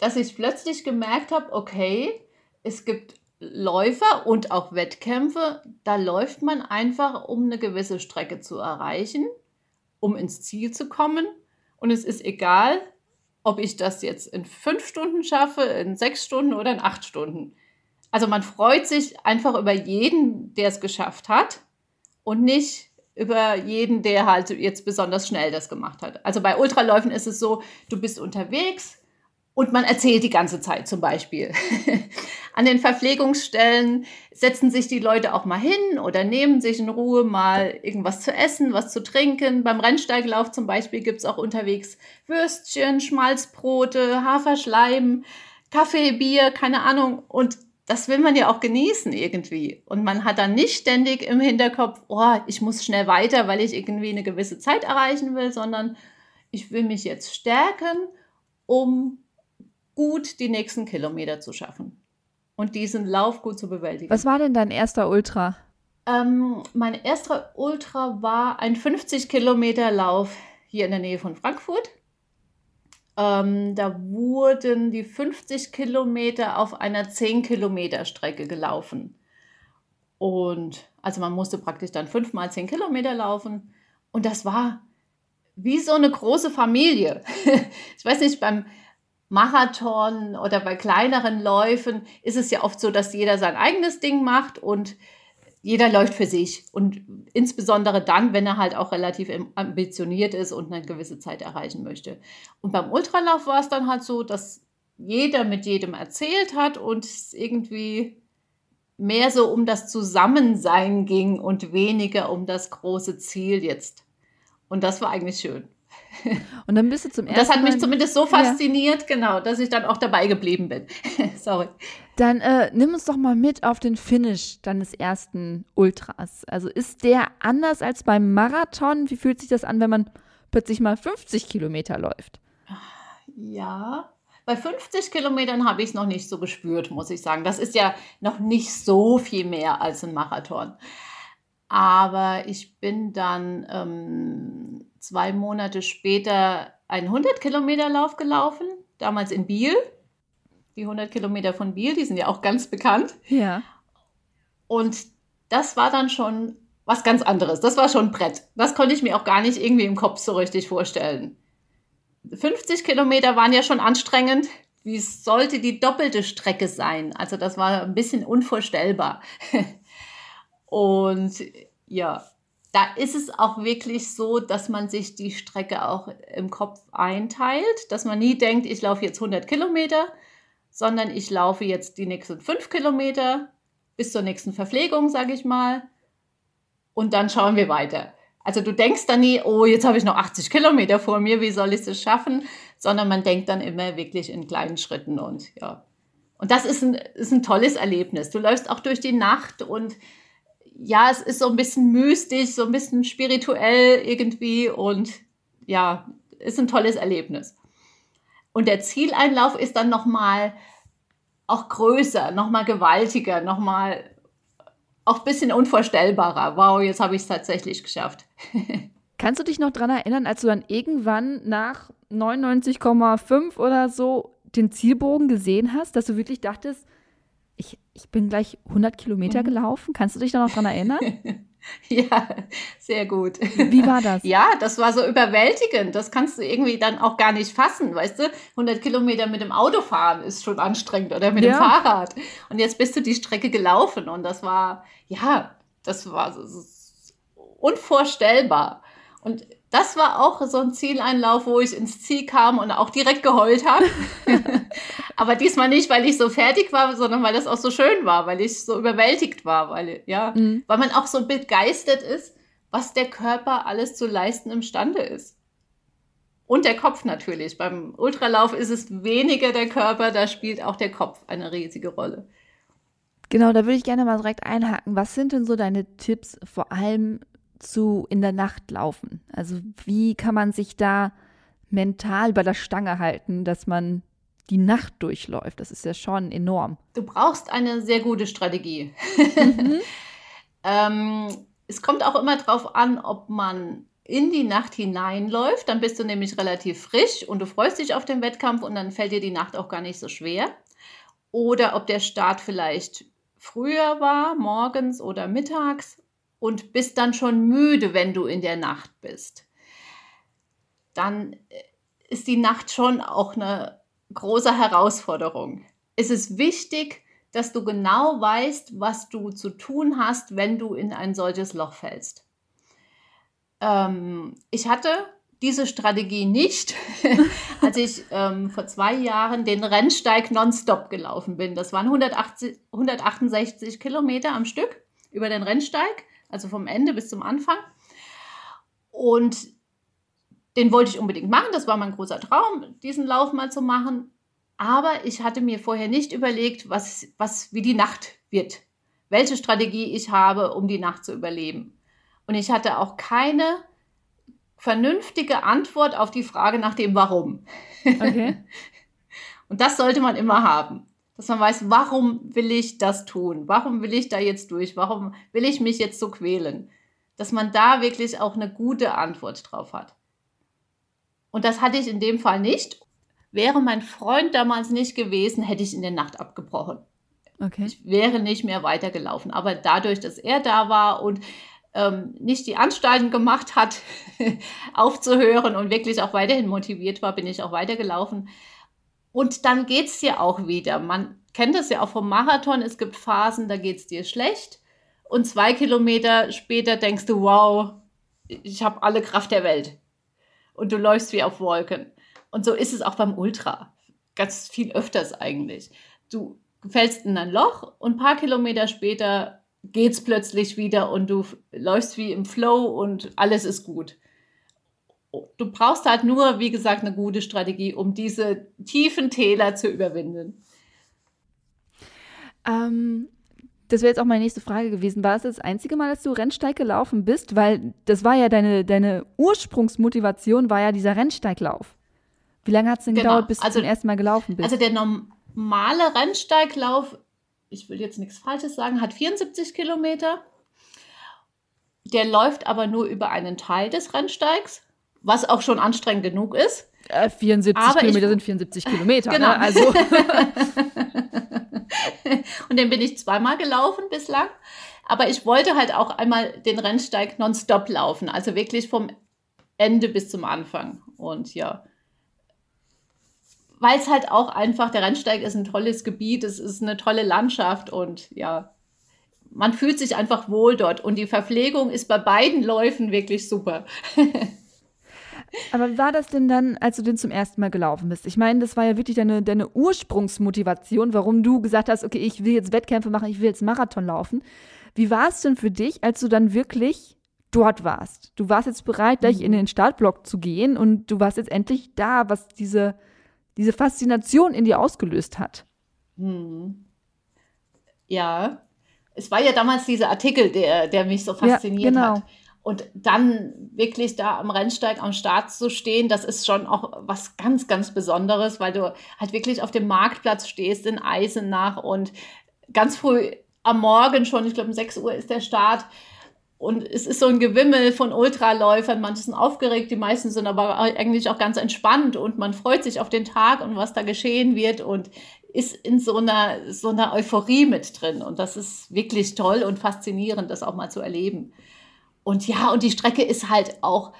Dass ich plötzlich gemerkt habe, okay, es gibt Läufer und auch Wettkämpfe, da läuft man einfach, um eine gewisse Strecke zu erreichen, um ins Ziel zu kommen. Und es ist egal, ob ich das jetzt in fünf Stunden schaffe, in sechs Stunden oder in acht Stunden. Also man freut sich einfach über jeden, der es geschafft hat und nicht über jeden, der halt jetzt besonders schnell das gemacht hat. Also bei Ultraläufen ist es so, du bist unterwegs und man erzählt die ganze Zeit zum Beispiel. An den Verpflegungsstellen setzen sich die Leute auch mal hin oder nehmen sich in Ruhe mal irgendwas zu essen, was zu trinken. Beim Rennsteiglauf zum Beispiel gibt es auch unterwegs Würstchen, Schmalzbrote, Haferschleim, Kaffee, Bier, keine Ahnung. Und das will man ja auch genießen irgendwie. Und man hat dann nicht ständig im Hinterkopf, oh, ich muss schnell weiter, weil ich irgendwie eine gewisse Zeit erreichen will, sondern ich will mich jetzt stärken, um gut die nächsten Kilometer zu schaffen und diesen Lauf gut zu bewältigen. Was war denn dein erster Ultra? Ähm, mein erster Ultra war ein 50 Kilometer Lauf hier in der Nähe von Frankfurt. Ähm, da wurden die 50 Kilometer auf einer 10 Kilometer Strecke gelaufen. Und also man musste praktisch dann fünfmal 10 Kilometer laufen. Und das war wie so eine große Familie. ich weiß nicht, beim Marathon oder bei kleineren Läufen ist es ja oft so, dass jeder sein eigenes Ding macht und jeder läuft für sich. Und insbesondere dann, wenn er halt auch relativ ambitioniert ist und eine gewisse Zeit erreichen möchte. Und beim Ultralauf war es dann halt so, dass jeder mit jedem erzählt hat und es irgendwie mehr so um das Zusammensein ging und weniger um das große Ziel jetzt. Und das war eigentlich schön. Und dann bist du zum ersten Mal. Das hat mich zumindest so fasziniert, ja. genau, dass ich dann auch dabei geblieben bin. Sorry. Dann äh, nimm uns doch mal mit auf den Finish deines ersten Ultras. Also ist der anders als beim Marathon? Wie fühlt sich das an, wenn man plötzlich mal 50 Kilometer läuft? Ja, bei 50 Kilometern habe ich es noch nicht so gespürt, muss ich sagen. Das ist ja noch nicht so viel mehr als ein Marathon. Aber ich bin dann ähm, zwei Monate später einen 100 Kilometer Lauf gelaufen, damals in Biel. Die 100 Kilometer von Biel, die sind ja auch ganz bekannt. Ja. Und das war dann schon was ganz anderes. Das war schon ein Brett. Das konnte ich mir auch gar nicht irgendwie im Kopf so richtig vorstellen. 50 Kilometer waren ja schon anstrengend. Wie sollte die doppelte Strecke sein? Also das war ein bisschen unvorstellbar. Und ja, da ist es auch wirklich so, dass man sich die Strecke auch im Kopf einteilt, dass man nie denkt, ich laufe jetzt 100 Kilometer, sondern ich laufe jetzt die nächsten 5 Kilometer bis zur nächsten Verpflegung, sage ich mal. Und dann schauen wir weiter. Also du denkst dann nie, oh, jetzt habe ich noch 80 Kilometer vor mir, wie soll ich es schaffen? Sondern man denkt dann immer wirklich in kleinen Schritten und ja. Und das ist ein, ist ein tolles Erlebnis. Du läufst auch durch die Nacht und ja, es ist so ein bisschen mystisch, so ein bisschen spirituell irgendwie und ja, ist ein tolles Erlebnis. Und der Zieleinlauf ist dann nochmal auch größer, nochmal gewaltiger, nochmal auch ein bisschen unvorstellbarer. Wow, jetzt habe ich es tatsächlich geschafft. Kannst du dich noch daran erinnern, als du dann irgendwann nach 99,5 oder so den Zielbogen gesehen hast, dass du wirklich dachtest, ich bin gleich 100 Kilometer mhm. gelaufen. Kannst du dich da noch dran erinnern? ja, sehr gut. Wie war das? Ja, das war so überwältigend. Das kannst du irgendwie dann auch gar nicht fassen, weißt du? 100 Kilometer mit dem Auto fahren ist schon anstrengend oder mit ja. dem Fahrrad. Und jetzt bist du die Strecke gelaufen und das war, ja, das war so, so unvorstellbar. Und das war auch so ein Zieleinlauf, wo ich ins Ziel kam und auch direkt geheult habe. Aber diesmal nicht, weil ich so fertig war, sondern weil das auch so schön war, weil ich so überwältigt war, weil, ja, mhm. weil man auch so begeistert ist, was der Körper alles zu leisten imstande ist. Und der Kopf natürlich. Beim Ultralauf ist es weniger der Körper, da spielt auch der Kopf eine riesige Rolle. Genau, da würde ich gerne mal direkt einhaken. Was sind denn so deine Tipps, vor allem zu in der Nacht laufen? Also wie kann man sich da mental bei der Stange halten, dass man die Nacht durchläuft? Das ist ja schon enorm. Du brauchst eine sehr gute Strategie. Mhm. ähm, es kommt auch immer darauf an, ob man in die Nacht hineinläuft, dann bist du nämlich relativ frisch und du freust dich auf den Wettkampf und dann fällt dir die Nacht auch gar nicht so schwer. Oder ob der Start vielleicht früher war, morgens oder mittags und bist dann schon müde, wenn du in der Nacht bist, dann äh, ist die Nacht schon auch eine große Herausforderung. Es ist wichtig, dass du genau weißt, was du zu tun hast, wenn du in ein solches Loch fällst. Ähm, ich hatte diese Strategie nicht, als ich ähm, vor zwei Jahren den Rennsteig nonstop gelaufen bin. Das waren 180, 168 Kilometer am Stück über den Rennsteig also vom Ende bis zum Anfang. Und den wollte ich unbedingt machen. Das war mein großer Traum, diesen Lauf mal zu machen. Aber ich hatte mir vorher nicht überlegt, was, was, wie die Nacht wird, welche Strategie ich habe, um die Nacht zu überleben. Und ich hatte auch keine vernünftige Antwort auf die Frage nach dem Warum. Okay. Und das sollte man immer haben. Dass man weiß, warum will ich das tun? Warum will ich da jetzt durch? Warum will ich mich jetzt so quälen? Dass man da wirklich auch eine gute Antwort drauf hat. Und das hatte ich in dem Fall nicht. Wäre mein Freund damals nicht gewesen, hätte ich in der Nacht abgebrochen. Okay. Ich wäre nicht mehr weitergelaufen. Aber dadurch, dass er da war und ähm, nicht die Anstalten gemacht hat, aufzuhören und wirklich auch weiterhin motiviert war, bin ich auch weitergelaufen. Und dann geht es dir auch wieder. Man kennt das ja auch vom Marathon. Es gibt Phasen, da geht es dir schlecht. Und zwei Kilometer später denkst du, wow, ich habe alle Kraft der Welt. Und du läufst wie auf Wolken. Und so ist es auch beim Ultra. Ganz viel öfters eigentlich. Du fällst in ein Loch und ein paar Kilometer später geht es plötzlich wieder und du läufst wie im Flow und alles ist gut. Du brauchst halt nur, wie gesagt, eine gute Strategie, um diese tiefen Täler zu überwinden. Ähm, das wäre jetzt auch meine nächste Frage gewesen. War es das einzige Mal, dass du Rennsteig gelaufen bist? Weil das war ja deine, deine Ursprungsmotivation, war ja dieser Rennsteiglauf. Wie lange hat es denn genau. gedauert, bis also, du zum ersten Mal gelaufen bist? Also der normale Rennsteiglauf ich will jetzt nichts Falsches sagen, hat 74 Kilometer. Der läuft aber nur über einen Teil des Rennsteigs, was auch schon anstrengend genug ist. Äh, 74 aber Kilometer ich, sind 74 Kilometer. Ne? Genau. Ne? Also. Und den bin ich zweimal gelaufen bislang. Aber ich wollte halt auch einmal den Rennsteig nonstop laufen, also wirklich vom Ende bis zum Anfang. Und ja, weil es halt auch einfach, der Rennsteig ist ein tolles Gebiet, es ist eine tolle Landschaft und ja, man fühlt sich einfach wohl dort und die Verpflegung ist bei beiden Läufen wirklich super. Aber wie war das denn dann, als du den zum ersten Mal gelaufen bist? Ich meine, das war ja wirklich deine, deine Ursprungsmotivation, warum du gesagt hast, okay, ich will jetzt Wettkämpfe machen, ich will jetzt Marathon laufen. Wie war es denn für dich, als du dann wirklich dort warst? Du warst jetzt bereit, gleich in mhm. den Startblock zu gehen und du warst jetzt endlich da, was diese diese Faszination in dir ausgelöst hat. Hm. Ja, es war ja damals dieser Artikel, der, der mich so fasziniert ja, genau. hat. Und dann wirklich da am Rennsteig am Start zu stehen, das ist schon auch was ganz, ganz Besonderes, weil du halt wirklich auf dem Marktplatz stehst in Eisenach und ganz früh am Morgen schon, ich glaube um 6 Uhr ist der Start, und es ist so ein Gewimmel von Ultraläufern. Manche sind aufgeregt, die meisten sind aber eigentlich auch ganz entspannt und man freut sich auf den Tag und was da geschehen wird und ist in so einer, so einer Euphorie mit drin. Und das ist wirklich toll und faszinierend, das auch mal zu erleben. Und ja, und die Strecke ist halt auch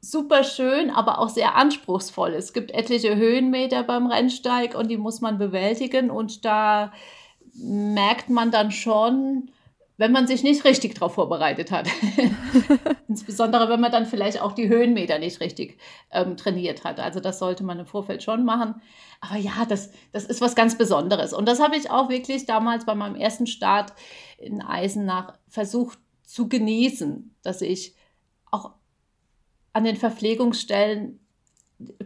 super schön, aber auch sehr anspruchsvoll. Es gibt etliche Höhenmeter beim Rennsteig und die muss man bewältigen. Und da merkt man dann schon, wenn man sich nicht richtig darauf vorbereitet hat. Insbesondere, wenn man dann vielleicht auch die Höhenmeter nicht richtig ähm, trainiert hat. Also das sollte man im Vorfeld schon machen. Aber ja, das, das ist was ganz Besonderes. Und das habe ich auch wirklich damals bei meinem ersten Start in Eisenach versucht zu genießen, dass ich auch an den Verpflegungsstellen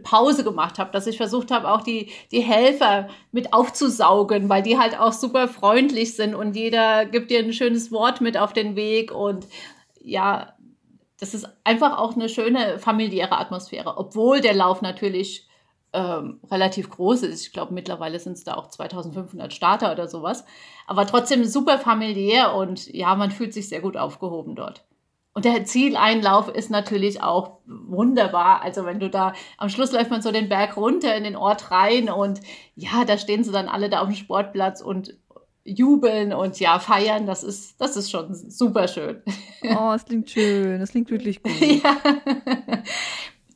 Pause gemacht habe, dass ich versucht habe, auch die, die Helfer mit aufzusaugen, weil die halt auch super freundlich sind und jeder gibt dir ein schönes Wort mit auf den Weg und ja, das ist einfach auch eine schöne familiäre Atmosphäre, obwohl der Lauf natürlich ähm, relativ groß ist. Ich glaube, mittlerweile sind es da auch 2500 Starter oder sowas, aber trotzdem super familiär und ja, man fühlt sich sehr gut aufgehoben dort. Und der Zieleinlauf ist natürlich auch wunderbar. Also wenn du da, am Schluss läuft man so den Berg runter in den Ort rein und ja, da stehen sie dann alle da auf dem Sportplatz und jubeln und ja, feiern. Das ist, das ist schon super schön. Oh, es klingt schön. Das klingt wirklich gut. ja.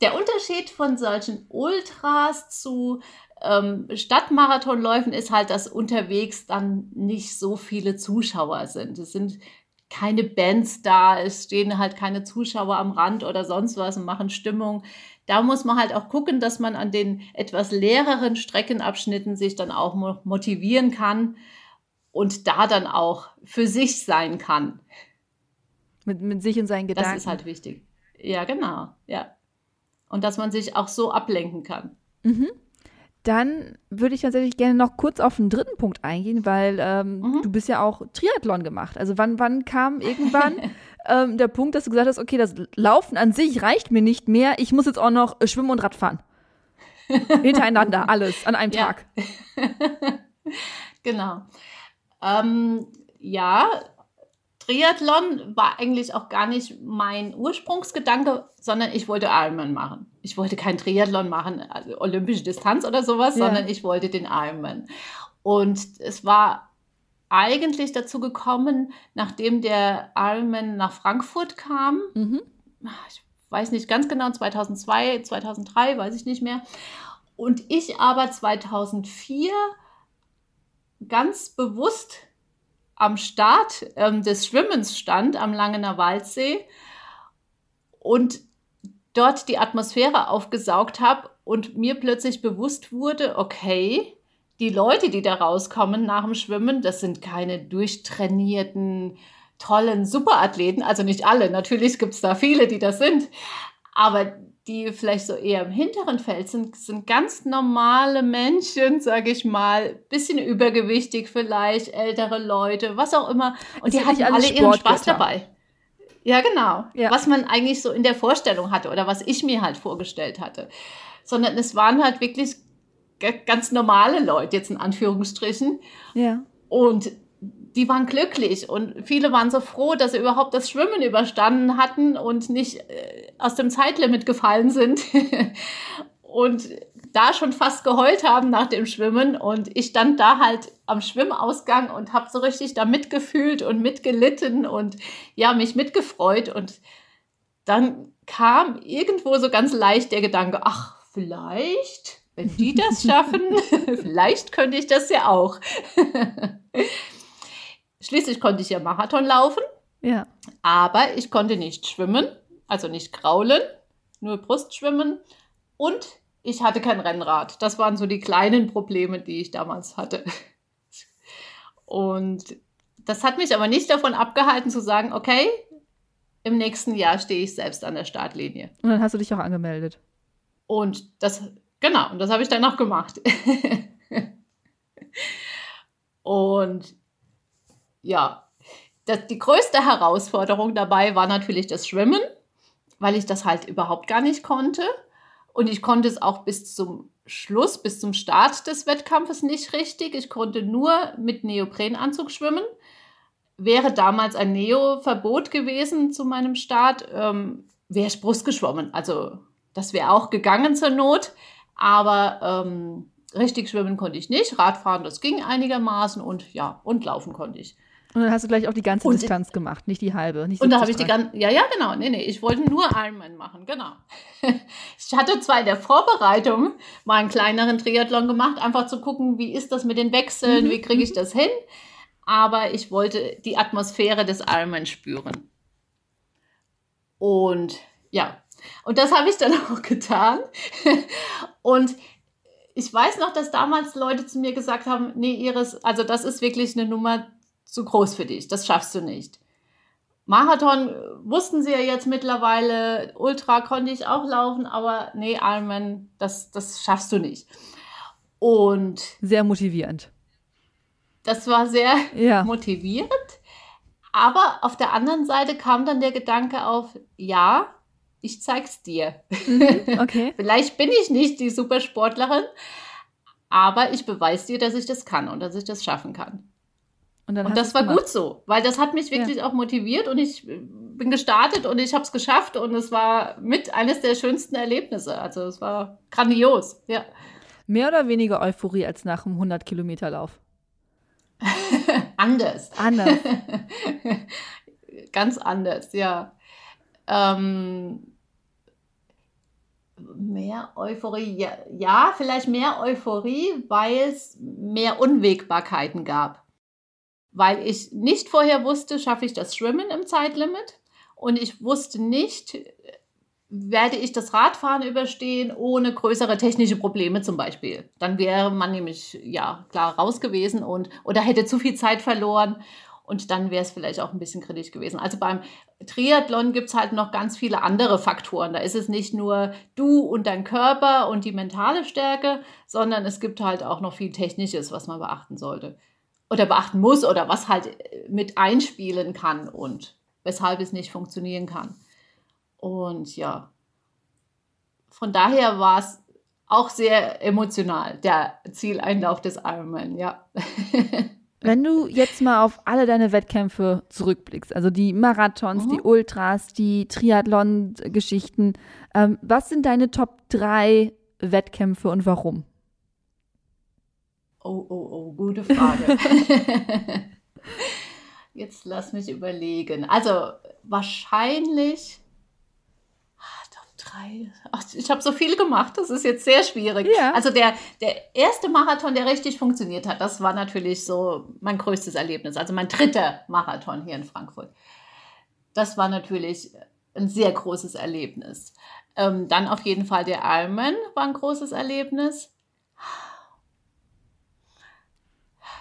Der Unterschied von solchen Ultras zu ähm, Stadtmarathonläufen ist halt, dass unterwegs dann nicht so viele Zuschauer sind. Es sind keine Bands da, es stehen halt keine Zuschauer am Rand oder sonst was und machen Stimmung. Da muss man halt auch gucken, dass man an den etwas leereren Streckenabschnitten sich dann auch motivieren kann und da dann auch für sich sein kann. Mit, mit sich und seinen Gedanken. Das ist halt wichtig. Ja, genau. Ja. Und dass man sich auch so ablenken kann. Mhm. Dann würde ich tatsächlich gerne noch kurz auf den dritten Punkt eingehen, weil ähm, mhm. du bist ja auch Triathlon gemacht. Also wann, wann kam irgendwann ähm, der Punkt, dass du gesagt hast, okay, das Laufen an sich reicht mir nicht mehr, ich muss jetzt auch noch äh, schwimmen und Radfahren. Hintereinander, alles, an einem Tag. Genau. Ähm, ja, Triathlon war eigentlich auch gar nicht mein Ursprungsgedanke, sondern ich wollte Ironman machen. Ich wollte kein Triathlon machen, also olympische Distanz oder sowas, ja. sondern ich wollte den Ironman. Und es war eigentlich dazu gekommen, nachdem der Ironman nach Frankfurt kam. Mhm. Ich weiß nicht ganz genau, 2002, 2003, weiß ich nicht mehr. Und ich aber 2004 ganz bewusst am Start ähm, des Schwimmens stand, am Langener Waldsee und dort die Atmosphäre aufgesaugt habe und mir plötzlich bewusst wurde, okay, die Leute, die da rauskommen nach dem Schwimmen, das sind keine durchtrainierten, tollen Superathleten. Also nicht alle, natürlich gibt es da viele, die das sind. Aber die vielleicht so eher im hinteren Feld sind, sind ganz normale Menschen, sage ich mal, bisschen übergewichtig vielleicht, ältere Leute, was auch immer. Und die hatten alle ihren Spaß dabei. Ja, genau. Ja. Was man eigentlich so in der Vorstellung hatte oder was ich mir halt vorgestellt hatte. Sondern es waren halt wirklich ganz normale Leute, jetzt in Anführungsstrichen. Ja. Und die waren glücklich und viele waren so froh, dass sie überhaupt das Schwimmen überstanden hatten und nicht äh, aus dem Zeitlimit gefallen sind. Und da schon fast geheult haben nach dem Schwimmen. Und ich stand da halt am Schwimmausgang und habe so richtig da mitgefühlt und mitgelitten und ja, mich mitgefreut. Und dann kam irgendwo so ganz leicht der Gedanke, ach, vielleicht, wenn die das schaffen, vielleicht könnte ich das ja auch. Schließlich konnte ich ja Marathon laufen. Ja. Aber ich konnte nicht schwimmen, also nicht kraulen, nur Brustschwimmen. Und ich hatte kein Rennrad. Das waren so die kleinen Probleme, die ich damals hatte. Und das hat mich aber nicht davon abgehalten zu sagen, okay, im nächsten Jahr stehe ich selbst an der Startlinie. Und dann hast du dich auch angemeldet. Und das, genau, und das habe ich dann auch gemacht. und ja, das, die größte Herausforderung dabei war natürlich das Schwimmen, weil ich das halt überhaupt gar nicht konnte. Und ich konnte es auch bis zum Schluss, bis zum Start des Wettkampfes nicht richtig. Ich konnte nur mit Neoprenanzug schwimmen. Wäre damals ein Neo-Verbot gewesen zu meinem Start, ähm, wäre ich Brust geschwommen. Also das wäre auch gegangen zur Not. Aber ähm, richtig schwimmen konnte ich nicht. Radfahren, das ging einigermaßen und ja, und laufen konnte ich. Und dann hast du gleich auch die ganze und Distanz gemacht, nicht die halbe. Nicht und da habe ich die ganze, ja, ja, genau. Nee, nee, ich wollte nur Ironman machen, genau. ich hatte zwar in der Vorbereitung mal einen kleineren Triathlon gemacht, einfach zu gucken, wie ist das mit den Wechseln, mhm. wie kriege ich das hin. Aber ich wollte die Atmosphäre des Ironman spüren. Und ja, und das habe ich dann auch getan. und ich weiß noch, dass damals Leute zu mir gesagt haben, nee, Iris, also das ist wirklich eine Nummer zu groß für dich, das schaffst du nicht. Marathon äh, wussten sie ja jetzt mittlerweile, Ultra konnte ich auch laufen, aber nee, Ironman, das, das schaffst du nicht. Und sehr motivierend. Das war sehr ja. motivierend. Aber auf der anderen Seite kam dann der Gedanke auf, ja, ich zeig's dir. Mhm, okay. Vielleicht bin ich nicht die Supersportlerin, aber ich beweise dir, dass ich das kann und dass ich das schaffen kann. Und, und das war gut so, weil das hat mich wirklich ja. auch motiviert und ich bin gestartet und ich habe es geschafft und es war mit eines der schönsten Erlebnisse. Also es war grandios, ja. Mehr oder weniger Euphorie als nach einem 100 Kilometer Lauf? anders. Anders. Ganz anders, ja. Ähm, mehr Euphorie, ja, ja, vielleicht mehr Euphorie, weil es mehr Unwägbarkeiten gab weil ich nicht vorher wusste, schaffe ich das Schwimmen im Zeitlimit und ich wusste nicht, werde ich das Radfahren überstehen ohne größere technische Probleme zum Beispiel. Dann wäre man nämlich ja klar raus gewesen und oder hätte zu viel Zeit verloren und dann wäre es vielleicht auch ein bisschen kritisch gewesen. Also beim Triathlon gibt es halt noch ganz viele andere Faktoren. Da ist es nicht nur du und dein Körper und die mentale Stärke, sondern es gibt halt auch noch viel Technisches, was man beachten sollte oder beachten muss oder was halt äh, mit einspielen kann und weshalb es nicht funktionieren kann. Und ja, von daher war es auch sehr emotional, der Zieleinlauf des Ironman, ja. Wenn du jetzt mal auf alle deine Wettkämpfe zurückblickst, also die Marathons, mhm. die Ultras, die Triathlon-Geschichten, ähm, was sind deine Top 3 Wettkämpfe und warum? Oh, oh, oh, gute Frage. jetzt lass mich überlegen. Also wahrscheinlich drei. Ach, ich habe so viel gemacht, das ist jetzt sehr schwierig. Ja. Also der, der erste Marathon, der richtig funktioniert hat, das war natürlich so mein größtes Erlebnis. Also mein dritter Marathon hier in Frankfurt. Das war natürlich ein sehr großes Erlebnis. Ähm, dann auf jeden Fall der Ironman war ein großes Erlebnis.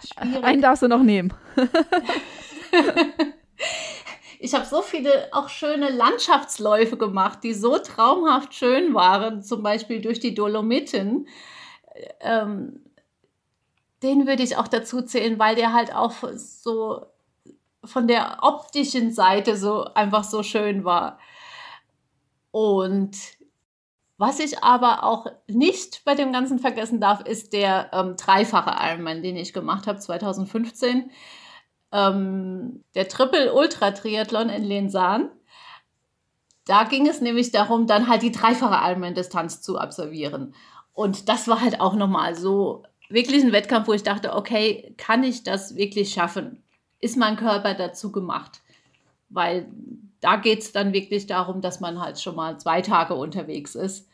Schwierig. Einen darfst du noch nehmen. ich habe so viele auch schöne Landschaftsläufe gemacht, die so traumhaft schön waren, zum Beispiel durch die Dolomiten. Ähm, den würde ich auch dazu zählen, weil der halt auch so von der optischen Seite so einfach so schön war. Und was ich aber auch nicht bei dem Ganzen vergessen darf, ist der ähm, dreifache Ironman, den ich gemacht habe 2015 ähm, der Triple Ultra Triathlon in Lensan. Da ging es nämlich darum, dann halt die dreifache Ironman-Distanz zu absolvieren. Und das war halt auch nochmal so wirklich ein Wettkampf, wo ich dachte, okay, kann ich das wirklich schaffen? Ist mein Körper dazu gemacht? Weil da geht es dann wirklich darum, dass man halt schon mal zwei Tage unterwegs ist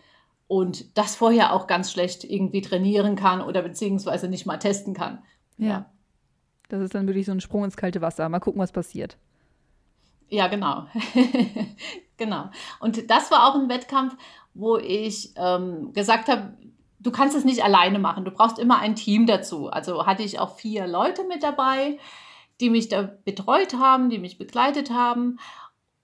und das vorher auch ganz schlecht irgendwie trainieren kann oder beziehungsweise nicht mal testen kann. Ja. ja. Das ist dann wirklich so ein Sprung ins kalte Wasser. Mal gucken, was passiert. Ja, genau. genau. Und das war auch ein Wettkampf, wo ich ähm, gesagt habe, du kannst es nicht alleine machen. Du brauchst immer ein Team dazu. Also hatte ich auch vier Leute mit dabei, die mich da betreut haben, die mich begleitet haben.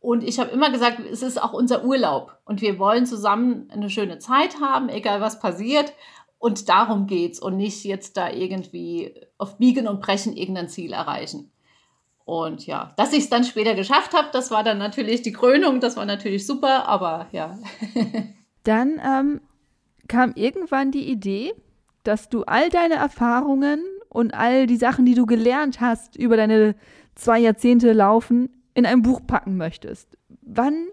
Und ich habe immer gesagt, es ist auch unser Urlaub und wir wollen zusammen eine schöne Zeit haben, egal was passiert. Und darum geht's und nicht jetzt da irgendwie auf Biegen und Brechen irgendein Ziel erreichen. Und ja, dass ich es dann später geschafft habe, das war dann natürlich die Krönung, das war natürlich super, aber ja. dann ähm, kam irgendwann die Idee, dass du all deine Erfahrungen und all die Sachen, die du gelernt hast über deine zwei Jahrzehnte Laufen, in ein Buch packen möchtest. Wann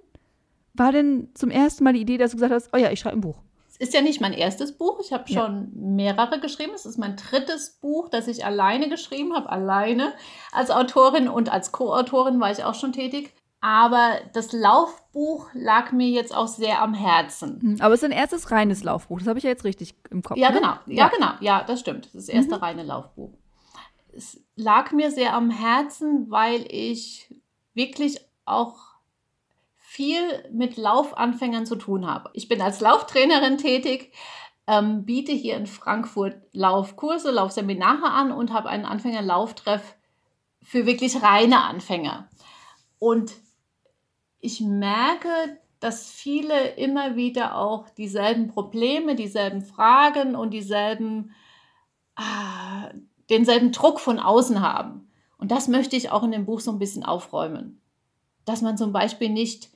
war denn zum ersten Mal die Idee, dass du gesagt hast, oh ja, ich schreibe ein Buch? ist ja nicht mein erstes Buch. Ich habe schon ja. mehrere geschrieben. Es ist mein drittes Buch, das ich alleine geschrieben habe. Alleine als Autorin und als Co-Autorin war ich auch schon tätig. Aber das Laufbuch lag mir jetzt auch sehr am Herzen. Hm, aber es ist ein erstes reines Laufbuch. Das habe ich ja jetzt richtig im Kopf. Ja, ne? genau. Ja, ja, genau. Ja, das stimmt. Das ist das erste mhm. reine Laufbuch. Es lag mir sehr am Herzen, weil ich wirklich auch viel mit Laufanfängern zu tun habe. Ich bin als Lauftrainerin tätig, ähm, biete hier in Frankfurt Laufkurse, Laufseminare an und habe einen Anfängerlauftreff für wirklich reine Anfänger. Und ich merke, dass viele immer wieder auch dieselben Probleme, dieselben Fragen und dieselben, ah, denselben Druck von außen haben. Und das möchte ich auch in dem Buch so ein bisschen aufräumen. Dass man zum Beispiel nicht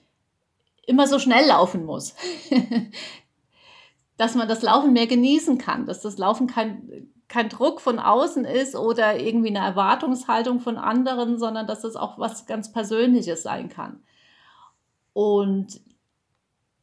immer so schnell laufen muss. dass man das Laufen mehr genießen kann, dass das Laufen kein, kein Druck von außen ist oder irgendwie eine Erwartungshaltung von anderen, sondern dass das auch was ganz Persönliches sein kann. Und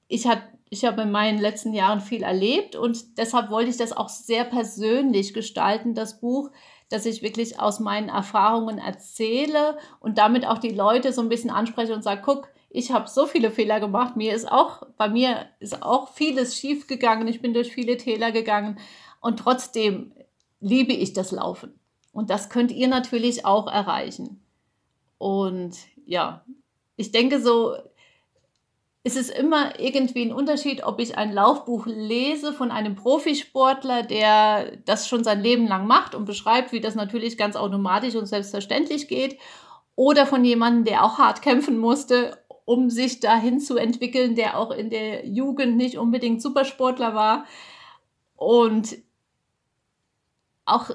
ich, hat, ich habe in meinen letzten Jahren viel erlebt und deshalb wollte ich das auch sehr persönlich gestalten, das Buch, dass ich wirklich aus meinen Erfahrungen erzähle und damit auch die Leute so ein bisschen anspreche und sage, guck, ich habe so viele Fehler gemacht. Mir ist auch, bei mir ist auch vieles schief gegangen. Ich bin durch viele Täler gegangen und trotzdem liebe ich das Laufen. Und das könnt ihr natürlich auch erreichen. Und ja, ich denke so, es ist immer irgendwie ein Unterschied, ob ich ein Laufbuch lese von einem Profisportler, der das schon sein Leben lang macht und beschreibt, wie das natürlich ganz automatisch und selbstverständlich geht, oder von jemandem, der auch hart kämpfen musste um sich dahin zu entwickeln, der auch in der Jugend nicht unbedingt Supersportler war und auch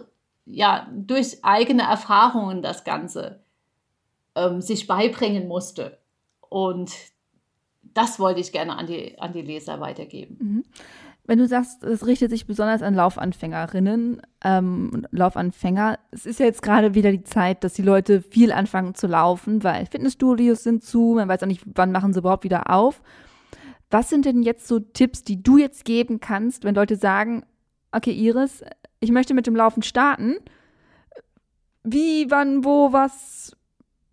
ja durch eigene Erfahrungen das Ganze ähm, sich beibringen musste. Und das wollte ich gerne an die, an die Leser weitergeben. Mhm. wenn du sagst, es richtet sich besonders an Laufanfängerinnen, ähm, Laufanfänger, es ist ja jetzt gerade wieder die Zeit, dass die Leute viel anfangen zu laufen, weil Fitnessstudios sind zu, man weiß auch nicht, wann machen sie überhaupt wieder auf. Was sind denn jetzt so Tipps, die du jetzt geben kannst, wenn Leute sagen, okay, Iris, ich möchte mit dem Laufen starten. Wie, wann, wo, was?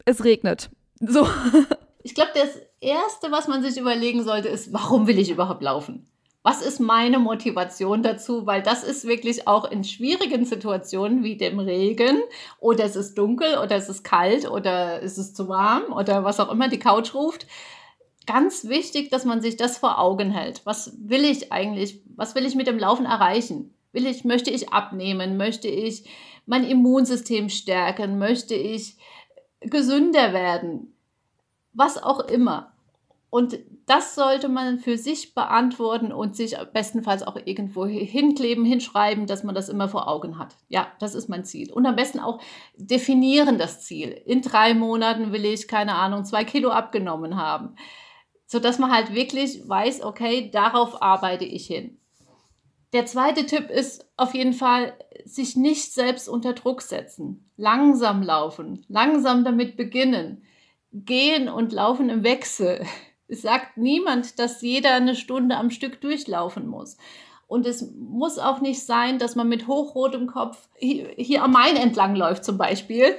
Es regnet. So. Ich glaube, das Erste, was man sich überlegen sollte, ist, warum will ich überhaupt laufen? Was ist meine Motivation dazu? Weil das ist wirklich auch in schwierigen Situationen wie dem Regen oder es ist dunkel oder es ist kalt oder es ist zu warm oder was auch immer die Couch ruft. Ganz wichtig, dass man sich das vor Augen hält. Was will ich eigentlich? Was will ich mit dem Laufen erreichen? Will ich, möchte ich abnehmen? Möchte ich mein Immunsystem stärken? Möchte ich gesünder werden? Was auch immer. Und das sollte man für sich beantworten und sich bestenfalls auch irgendwo hinkleben, hinschreiben, dass man das immer vor Augen hat. Ja, das ist mein Ziel. Und am besten auch definieren das Ziel. In drei Monaten will ich, keine Ahnung, zwei Kilo abgenommen haben. Sodass man halt wirklich weiß, okay, darauf arbeite ich hin. Der zweite Tipp ist auf jeden Fall, sich nicht selbst unter Druck setzen. Langsam laufen, langsam damit beginnen. Gehen und laufen im Wechsel. Es sagt niemand, dass jeder eine Stunde am Stück durchlaufen muss. Und es muss auch nicht sein, dass man mit hochrotem Kopf hier am Main entlang läuft zum Beispiel,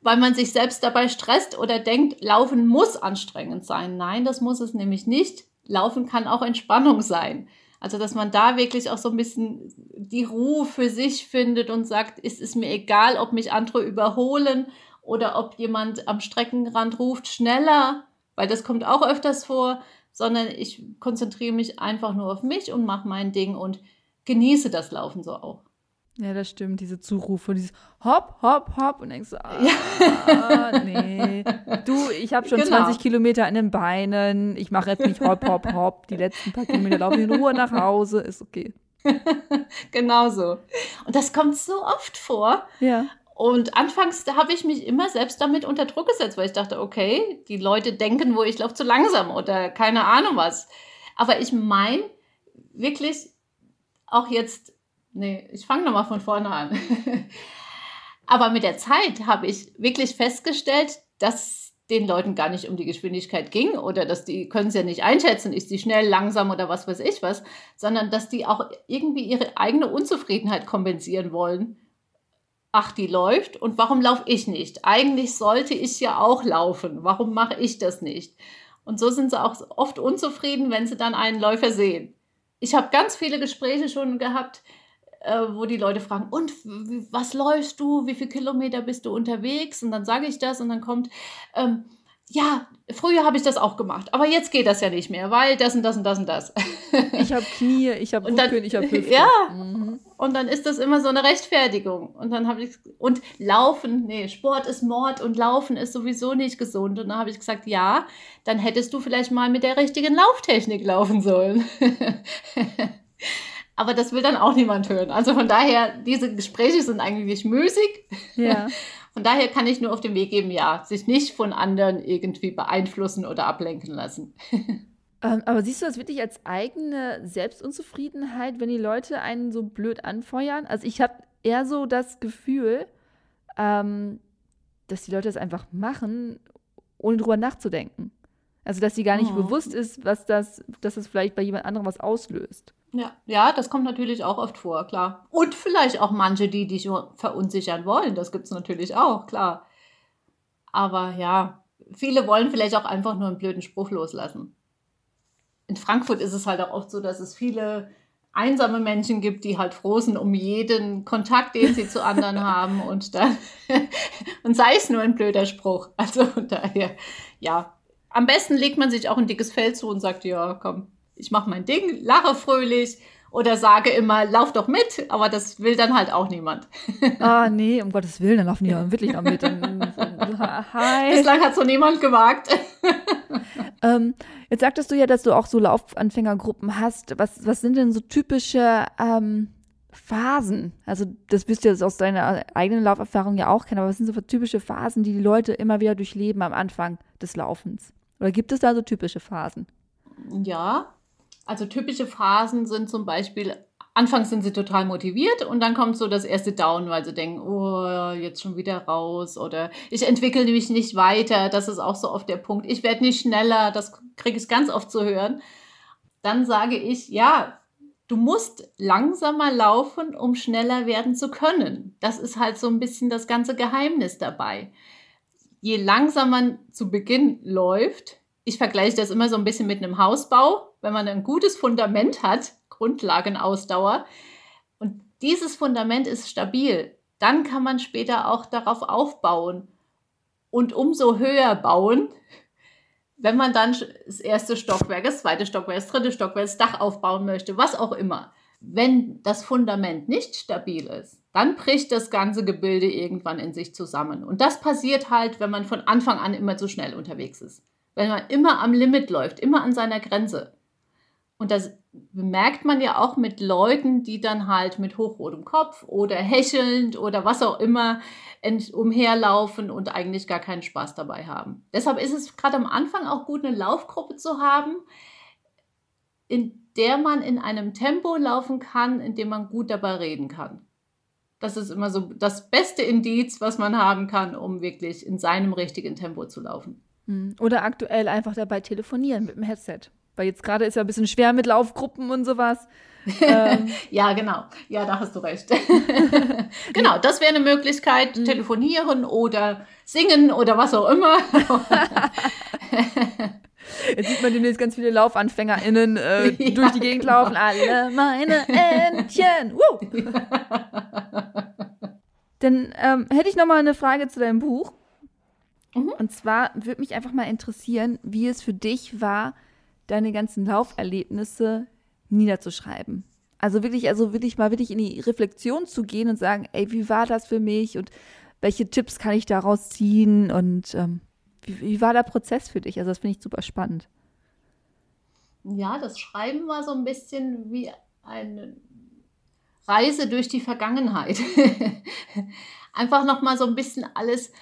weil man sich selbst dabei stresst oder denkt, Laufen muss anstrengend sein. Nein, das muss es nämlich nicht. Laufen kann auch Entspannung sein. Also, dass man da wirklich auch so ein bisschen die Ruhe für sich findet und sagt, es ist mir egal, ob mich andere überholen oder ob jemand am Streckenrand ruft, schneller, weil das kommt auch öfters vor, sondern ich konzentriere mich einfach nur auf mich und mache mein Ding und genieße das Laufen so auch. Ja, das stimmt, diese Zurufe, dieses Hopp, Hopp, Hopp und denkst ah, ja. nee. Du, ich habe schon genau. 20 Kilometer in den Beinen, ich mache jetzt nicht Hopp, Hopp, Hopp, die letzten paar Kilometer laufe ich in Ruhe nach Hause, ist okay. genau so. Und das kommt so oft vor. Ja. Und anfangs habe ich mich immer selbst damit unter Druck gesetzt, weil ich dachte, okay, die Leute denken, wo ich laufe zu langsam oder keine Ahnung was. Aber ich meine wirklich auch jetzt, nee, ich fange nochmal von vorne an. Aber mit der Zeit habe ich wirklich festgestellt, dass den Leuten gar nicht um die Geschwindigkeit ging oder dass die können es ja nicht einschätzen, ist die schnell, langsam oder was weiß ich was, sondern dass die auch irgendwie ihre eigene Unzufriedenheit kompensieren wollen ach, die läuft und warum laufe ich nicht? Eigentlich sollte ich ja auch laufen. Warum mache ich das nicht? Und so sind sie auch oft unzufrieden, wenn sie dann einen Läufer sehen. Ich habe ganz viele Gespräche schon gehabt, äh, wo die Leute fragen, und was läufst du? Wie viele Kilometer bist du unterwegs? Und dann sage ich das und dann kommt, ähm, ja, früher habe ich das auch gemacht, aber jetzt geht das ja nicht mehr, weil das und das und das und das. Ich habe Knie, ich habe Rücken, ich habe Hüfte. Ja, mhm. und dann ist das immer so eine Rechtfertigung. Und dann habe ich, und Laufen, nee, Sport ist Mord und Laufen ist sowieso nicht gesund. Und dann habe ich gesagt, ja, dann hättest du vielleicht mal mit der richtigen Lauftechnik laufen sollen. aber das will dann auch niemand hören. Also von daher, diese Gespräche sind eigentlich müßig. Ja. Von daher kann ich nur auf den Weg geben, ja, sich nicht von anderen irgendwie beeinflussen oder ablenken lassen. Ähm, aber siehst du das wirklich als eigene Selbstunzufriedenheit, wenn die Leute einen so blöd anfeuern? Also ich habe eher so das Gefühl, ähm, dass die Leute das einfach machen, ohne drüber nachzudenken. Also dass sie gar nicht oh. bewusst ist, was das, dass es vielleicht bei jemand anderem was auslöst. Ja, ja, das kommt natürlich auch oft vor, klar. Und vielleicht auch manche, die dich verunsichern wollen. Das gibt es natürlich auch, klar. Aber ja, viele wollen vielleicht auch einfach nur einen blöden Spruch loslassen. In Frankfurt ist es halt auch oft so, dass es viele einsame Menschen gibt, die halt froh sind um jeden Kontakt, den sie zu anderen haben und dann und sei es nur ein blöder Spruch. Also daher, ja, am besten legt man sich auch ein dickes Fell zu und sagt, ja, komm, ich mache mein Ding, lache fröhlich oder sage immer, lauf doch mit, aber das will dann halt auch niemand. Ah, nee, um Gottes Willen, dann laufen die ja wirklich noch mit. Hi. Bislang hat so niemand gewagt. ähm, jetzt sagtest du ja, dass du auch so Laufanfängergruppen hast. Was, was sind denn so typische ähm, Phasen? Also, das wirst du jetzt aus deiner eigenen Lauferfahrung ja auch kennen, aber was sind so typische Phasen, die die Leute immer wieder durchleben am Anfang des Laufens? Oder gibt es da so typische Phasen? Ja, Also typische Phasen sind zum Beispiel, anfangs sind sie total motiviert und dann kommt so das erste Down, weil sie denken, oh, jetzt schon wieder raus oder ich entwickle mich nicht weiter. Das ist auch so oft der Punkt. Ich werde nicht schneller, das kriege ich ganz oft zu hören. Dann sage ich, ja, du musst langsamer laufen, um schneller werden zu können. Das ist halt so ein bisschen das ganze Geheimnis dabei. Je langsamer man zu Beginn läuft, ich vergleiche das immer so ein bisschen mit einem Hausbau, wenn man ein gutes Fundament hat, Grundlagenausdauer, und dieses Fundament ist stabil, dann kann man später auch darauf aufbauen und umso höher bauen, wenn man dann das erste Stockwerk, das zweite Stockwerk, das dritte Stockwerk, das Dach aufbauen möchte, was auch immer. Wenn das Fundament nicht stabil ist, dann bricht das ganze Gebilde irgendwann in sich zusammen. Und das passiert halt, wenn man von Anfang an immer zu schnell unterwegs ist. Wenn man immer am Limit läuft, immer an seiner Grenze. Und das bemerkt man ja auch mit Leuten, die dann halt mit hochrotem Kopf oder hechelnd oder was auch immer umherlaufen und eigentlich gar keinen Spaß dabei haben. Deshalb ist es gerade am Anfang auch gut, eine Laufgruppe zu haben, in der man in einem Tempo laufen kann, in dem man gut dabei reden kann. Das ist immer so das beste Indiz, was man haben kann, um wirklich in seinem richtigen Tempo zu laufen. Hm. Oder aktuell einfach dabei telefonieren mit dem Headset. Weil jetzt gerade ist ja ein bisschen schwer mit Laufgruppen und sowas. Ähm. ja, genau. Ja, da hast du recht. genau, das wäre eine Möglichkeit, mhm. telefonieren oder singen oder was auch immer. Jetzt sieht man demnächst ganz viele LaufanfängerInnen äh, ja, durch die Gegend genau. laufen. Alle meine Entchen. Woo! Dann ähm, hätte ich noch mal eine Frage zu deinem Buch. Mhm. Und zwar würde mich einfach mal interessieren, wie es für dich war, deine ganzen Lauferlebnisse niederzuschreiben. Also wirklich, also wirklich mal wirklich in die Reflexion zu gehen und sagen, ey, wie war das für mich und welche Tipps kann ich daraus ziehen und ähm, wie, wie, war der Prozess für dich? Also das finde ich super spannend. Ja, das Schreiben war so ein bisschen wie eine Reise durch die Vergangenheit. Einfach noch mal so ein bisschen alles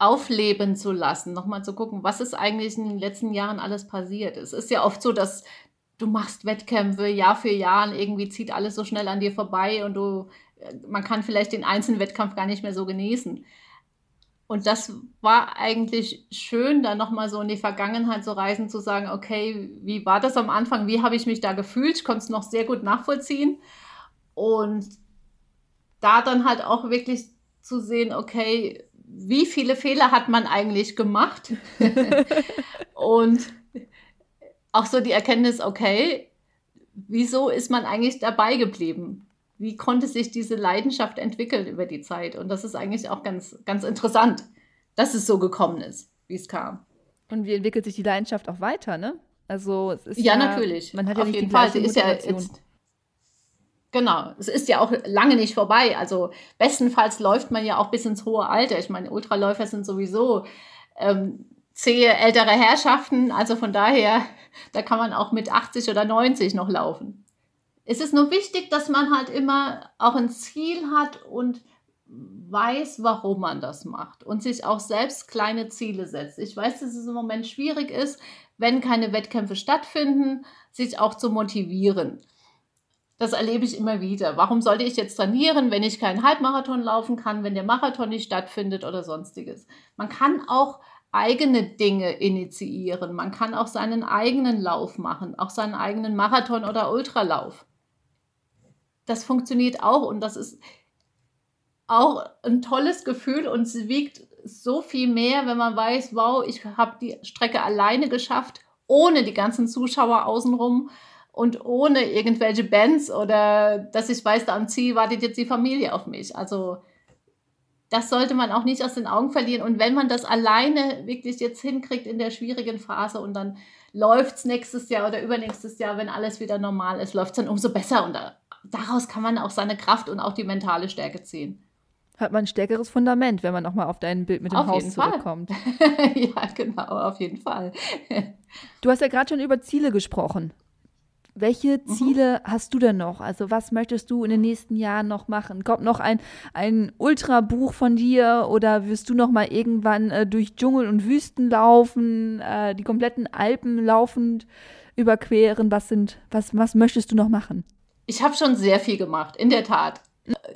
aufleben zu lassen, nochmal zu gucken, was ist eigentlich in den letzten Jahren alles passiert. Es ist ja oft so, dass du machst Wettkämpfe Jahr für Jahr und irgendwie zieht alles so schnell an dir vorbei und du, äh, man kann vielleicht den einzelnen Wettkampf gar nicht mehr so genießen. Und das war eigentlich schön, da nochmal so in die Vergangenheit zu reisen, zu sagen, okay, wie war das am Anfang? Wie habe ich mich da gefühlt? Ich konnte es noch sehr gut nachvollziehen. Und da dann halt auch wirklich zu sehen, okay, wie viele Fehler hat man eigentlich gemacht? und auch so die Erkenntnis, okay, wieso ist man eigentlich dabei geblieben? Wie konnte sich diese Leidenschaft entwickeln über die Zeit? Und das ist eigentlich auch ganz, ganz interessant, dass es so gekommen ist, wie es kam. Und wie entwickelt sich die Leidenschaft auch weiter, ne? Also es ist ja, ja natürlich. Man hat ja Auf jeden Fall. Sie ist ja jetzt, Genau, es ist ja auch lange nicht vorbei. Also bestenfalls läuft man ja auch bis ins hohe Alter. Ich meine, Ultraläufer sind sowieso ähm, zähe ältere Herrschaften. Also von daher, da kann man auch mit 80 oder 90 noch laufen. Es ist nur wichtig, dass man halt immer auch ein Ziel hat und weiß, warum man das macht und sich auch selbst kleine Ziele setzt. Ich weiß, dass es im Moment schwierig ist, wenn keine Wettkämpfe stattfinden, sich auch zu motivieren. Das erlebe ich immer wieder. Warum sollte ich jetzt trainieren, wenn ich keinen Halbmarathon laufen kann, wenn der Marathon nicht stattfindet oder sonstiges? Man kann auch eigene Dinge initiieren. Man kann auch seinen eigenen Lauf machen, auch seinen eigenen Marathon oder Ultralauf. Das funktioniert auch und das ist auch ein tolles Gefühl und es wiegt so viel mehr, wenn man weiß, wow, ich habe die Strecke alleine geschafft, ohne die ganzen Zuschauer außenrum und ohne irgendwelche Bands oder dass ich weiß, da am Ziel wartet jetzt die Familie auf mich. Also das sollte man auch nicht aus den Augen verlieren. Und wenn man das alleine wirklich jetzt hinkriegt in der schwierigen Phase und dann läuft es nächstes Jahr oder übernächstes Jahr, wenn alles wieder normal ist, läuft es dann umso besser. Und daraus kann man auch seine Kraft und auch die mentale Stärke ziehen. Hat man ein stärkeres Fundament, wenn man nochmal auf dein Bild mit dem auf Haus zurückkommt. ja, genau, auf jeden Fall. du hast ja gerade schon über Ziele gesprochen. Welche mhm. Ziele mhm. hast du denn noch? Also was möchtest du in den nächsten Jahren noch machen? Kommt noch ein, ein Ultrabuch von dir oder wirst du noch mal irgendwann äh, durch Dschungel und Wüsten laufen, äh, die kompletten Alpen laufend überqueren? Was sind, was, was möchtest du noch machen? Ich habe schon sehr viel gemacht, in der Tat.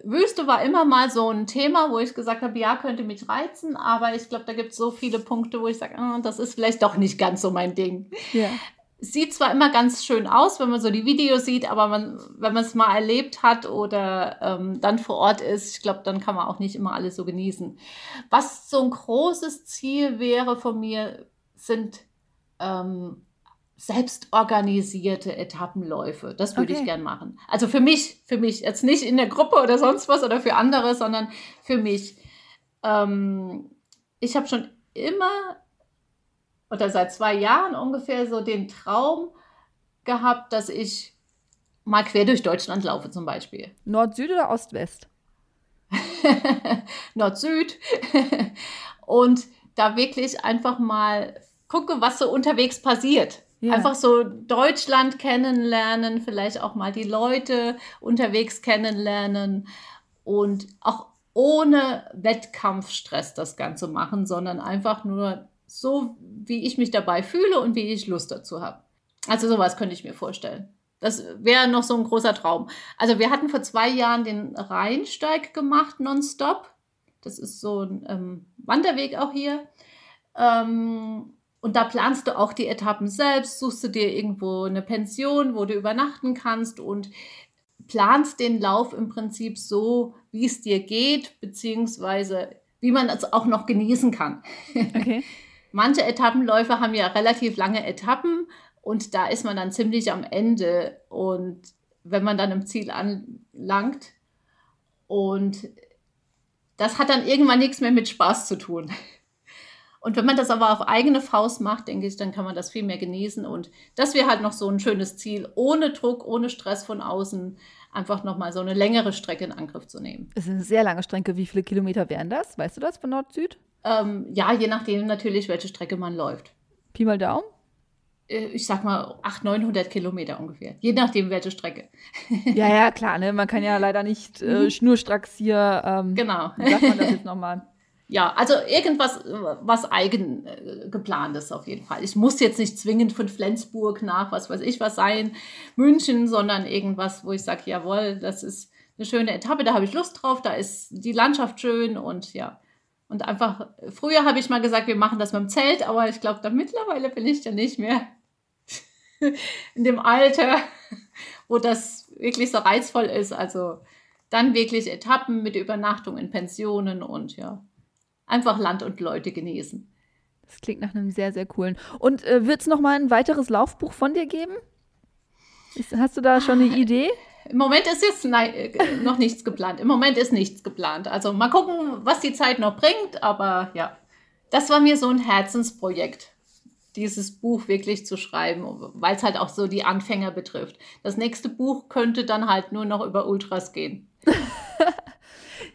Wüste war immer mal so ein Thema, wo ich gesagt habe, ja, könnte mich reizen, aber ich glaube, da gibt es so viele Punkte, wo ich sage, oh, das ist vielleicht doch nicht ganz so mein Ding. Ja sieht zwar immer ganz schön aus, wenn man so die Videos sieht, aber man, wenn man es mal erlebt hat oder ähm, dann vor Ort ist, ich glaube, dann kann man auch nicht immer alles so genießen. Was so ein großes Ziel wäre von mir, sind ähm, selbstorganisierte Etappenläufe. Das würde okay. ich gern machen. Also für mich, für mich, jetzt nicht in der Gruppe oder sonst was oder für andere, sondern für mich. Ähm, ich habe schon immer oder seit zwei Jahren ungefähr so den Traum gehabt, dass ich mal quer durch Deutschland laufe zum Beispiel. Nord-Süd oder Ost-West? Nord-Süd. Und da wirklich einfach mal gucke, was so unterwegs passiert. Ja. Einfach so Deutschland kennenlernen, vielleicht auch mal die Leute unterwegs kennenlernen und auch ohne Wettkampfstress das Ganze machen, sondern einfach nur so, wie ich mich dabei fühle und wie ich Lust dazu habe. Also sowas könnte ich mir vorstellen. Das wäre noch so ein großer Traum. Also wir hatten vor zwei Jahren den Rheinsteig gemacht, nonstop. Das ist so ein ähm, Wanderweg auch hier. Ähm, und da planst du auch die Etappen selbst, suchst du dir irgendwo eine Pension, wo du übernachten kannst und planst den Lauf im Prinzip so, wie es dir geht, beziehungsweise wie man es auch noch genießen kann. Okay. Manche Etappenläufe haben ja relativ lange Etappen und da ist man dann ziemlich am Ende. Und wenn man dann im Ziel anlangt und das hat dann irgendwann nichts mehr mit Spaß zu tun. Und wenn man das aber auf eigene Faust macht, denke ich, dann kann man das viel mehr genießen. Und das wäre halt noch so ein schönes Ziel, ohne Druck, ohne Stress von außen, einfach nochmal so eine längere Strecke in Angriff zu nehmen. Das ist eine sehr lange Strecke. Wie viele Kilometer wären das? Weißt du das von Nord-Süd? Ähm, ja, je nachdem natürlich, welche Strecke man läuft. Pi mal Daumen? Äh, ich sag mal 800, 900 Kilometer ungefähr. Je nachdem, welche Strecke. ja, ja, klar. Ne? Man kann ja leider nicht äh, mhm. schnurstracks hier. Ähm, genau. Wie sagt man das jetzt nochmal? Ja, also irgendwas, was eigen äh, geplantes auf jeden Fall. Ich muss jetzt nicht zwingend von Flensburg nach, was weiß ich was sein, München, sondern irgendwas, wo ich sage, jawohl, das ist eine schöne Etappe, da habe ich Lust drauf, da ist die Landschaft schön und ja, und einfach, früher habe ich mal gesagt, wir machen das mit dem Zelt, aber ich glaube, da mittlerweile bin ich ja nicht mehr in dem Alter, wo das wirklich so reizvoll ist. Also dann wirklich Etappen mit Übernachtung in Pensionen und ja, einfach Land und Leute genießen. Das klingt nach einem sehr, sehr coolen. Und äh, wird es noch mal ein weiteres Laufbuch von dir geben? Ist, hast du da schon eine Idee? Im Moment ist jetzt nein, äh, noch nichts geplant. Im Moment ist nichts geplant. Also mal gucken, was die Zeit noch bringt. Aber ja, das war mir so ein Herzensprojekt, dieses Buch wirklich zu schreiben, weil es halt auch so die Anfänger betrifft. Das nächste Buch könnte dann halt nur noch über Ultras gehen.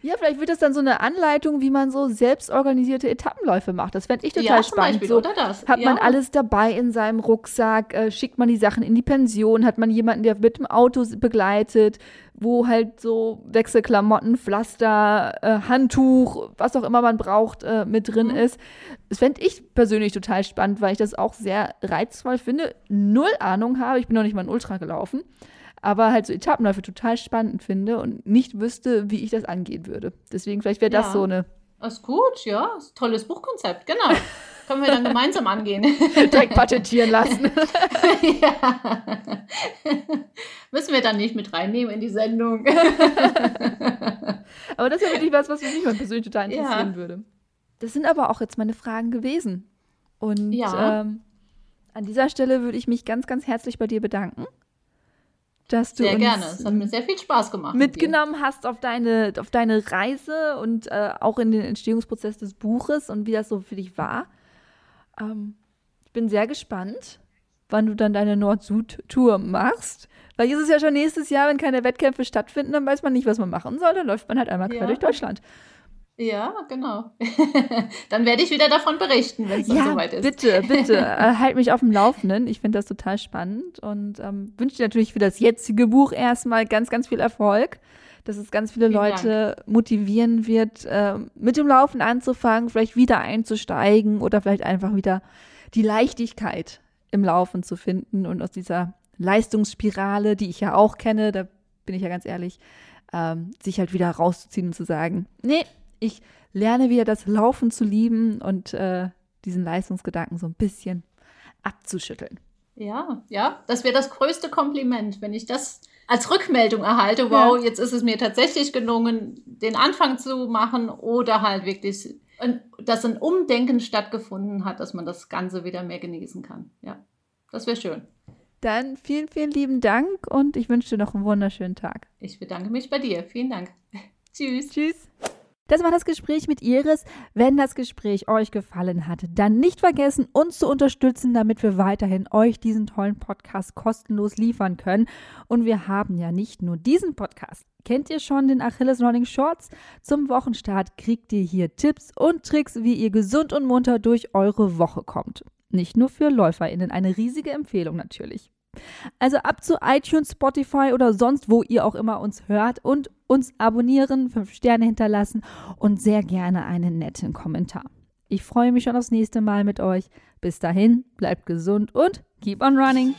Ja, vielleicht wird das dann so eine Anleitung, wie man so selbstorganisierte Etappenläufe macht. Das fände ich total ja, spannend. Beispiel, so, Hat ja. man alles dabei in seinem Rucksack, äh, schickt man die Sachen in die Pension, hat man jemanden, der mit dem Auto begleitet, wo halt so Wechselklamotten, Pflaster, äh, Handtuch, was auch immer man braucht, äh, mit drin mhm. ist. Das fände ich persönlich total spannend, weil ich das auch sehr reizvoll finde. Null Ahnung habe, ich bin noch nicht mal ein Ultra gelaufen aber halt so Etappenläufe total spannend finde und nicht wüsste, wie ich das angehen würde. Deswegen, vielleicht wäre das ja. so eine. Das ist gut, ja. Ist tolles Buchkonzept, genau. Können wir dann gemeinsam angehen. Direkt patentieren lassen. ja. Müssen wir dann nicht mit reinnehmen in die Sendung. aber das ist ja wirklich was, was mich mal persönlich total interessieren ja. würde. Das sind aber auch jetzt meine Fragen gewesen. Und ja. ähm, an dieser Stelle würde ich mich ganz, ganz herzlich bei dir bedanken dass du sehr gerne. Es hat mir sehr viel Spaß gemacht. Mitgenommen hast auf deine, auf deine Reise und äh, auch in den Entstehungsprozess des Buches und wie das so für dich war. Ähm, ich bin sehr gespannt, wann du dann deine Nord-Süd-Tour machst. Weil ist es ja schon nächstes Jahr, wenn keine Wettkämpfe stattfinden, dann weiß man nicht, was man machen soll. Dann läuft man halt einmal quer ja. durch Deutschland. Ja, genau. Dann werde ich wieder davon berichten, wenn es ja, soweit ist. Bitte, bitte, äh, halt mich auf dem Laufenden. Ich finde das total spannend und ähm, wünsche dir natürlich für das jetzige Buch erstmal ganz, ganz viel Erfolg, dass es ganz viele Vielen Leute Dank. motivieren wird, äh, mit dem Laufen anzufangen, vielleicht wieder einzusteigen oder vielleicht einfach wieder die Leichtigkeit im Laufen zu finden und aus dieser Leistungsspirale, die ich ja auch kenne, da bin ich ja ganz ehrlich, ähm, sich halt wieder rauszuziehen und zu sagen, nee, ich lerne wieder das Laufen zu lieben und äh, diesen Leistungsgedanken so ein bisschen abzuschütteln. Ja, ja, das wäre das größte Kompliment, wenn ich das als Rückmeldung erhalte. Wow, ja. jetzt ist es mir tatsächlich gelungen, den Anfang zu machen oder halt wirklich, dass ein Umdenken stattgefunden hat, dass man das Ganze wieder mehr genießen kann. Ja, das wäre schön. Dann vielen, vielen lieben Dank und ich wünsche dir noch einen wunderschönen Tag. Ich bedanke mich bei dir. Vielen Dank. Tschüss. Tschüss. Das war das Gespräch mit Iris. Wenn das Gespräch euch gefallen hat, dann nicht vergessen, uns zu unterstützen, damit wir weiterhin euch diesen tollen Podcast kostenlos liefern können. Und wir haben ja nicht nur diesen Podcast. Kennt ihr schon den Achilles Running Shorts? Zum Wochenstart kriegt ihr hier Tipps und Tricks, wie ihr gesund und munter durch eure Woche kommt. Nicht nur für LäuferInnen, eine riesige Empfehlung natürlich. Also ab zu iTunes, Spotify oder sonst, wo ihr auch immer uns hört und uns abonnieren, fünf Sterne hinterlassen und sehr gerne einen netten Kommentar. Ich freue mich schon aufs nächste Mal mit euch. Bis dahin, bleibt gesund und keep on running.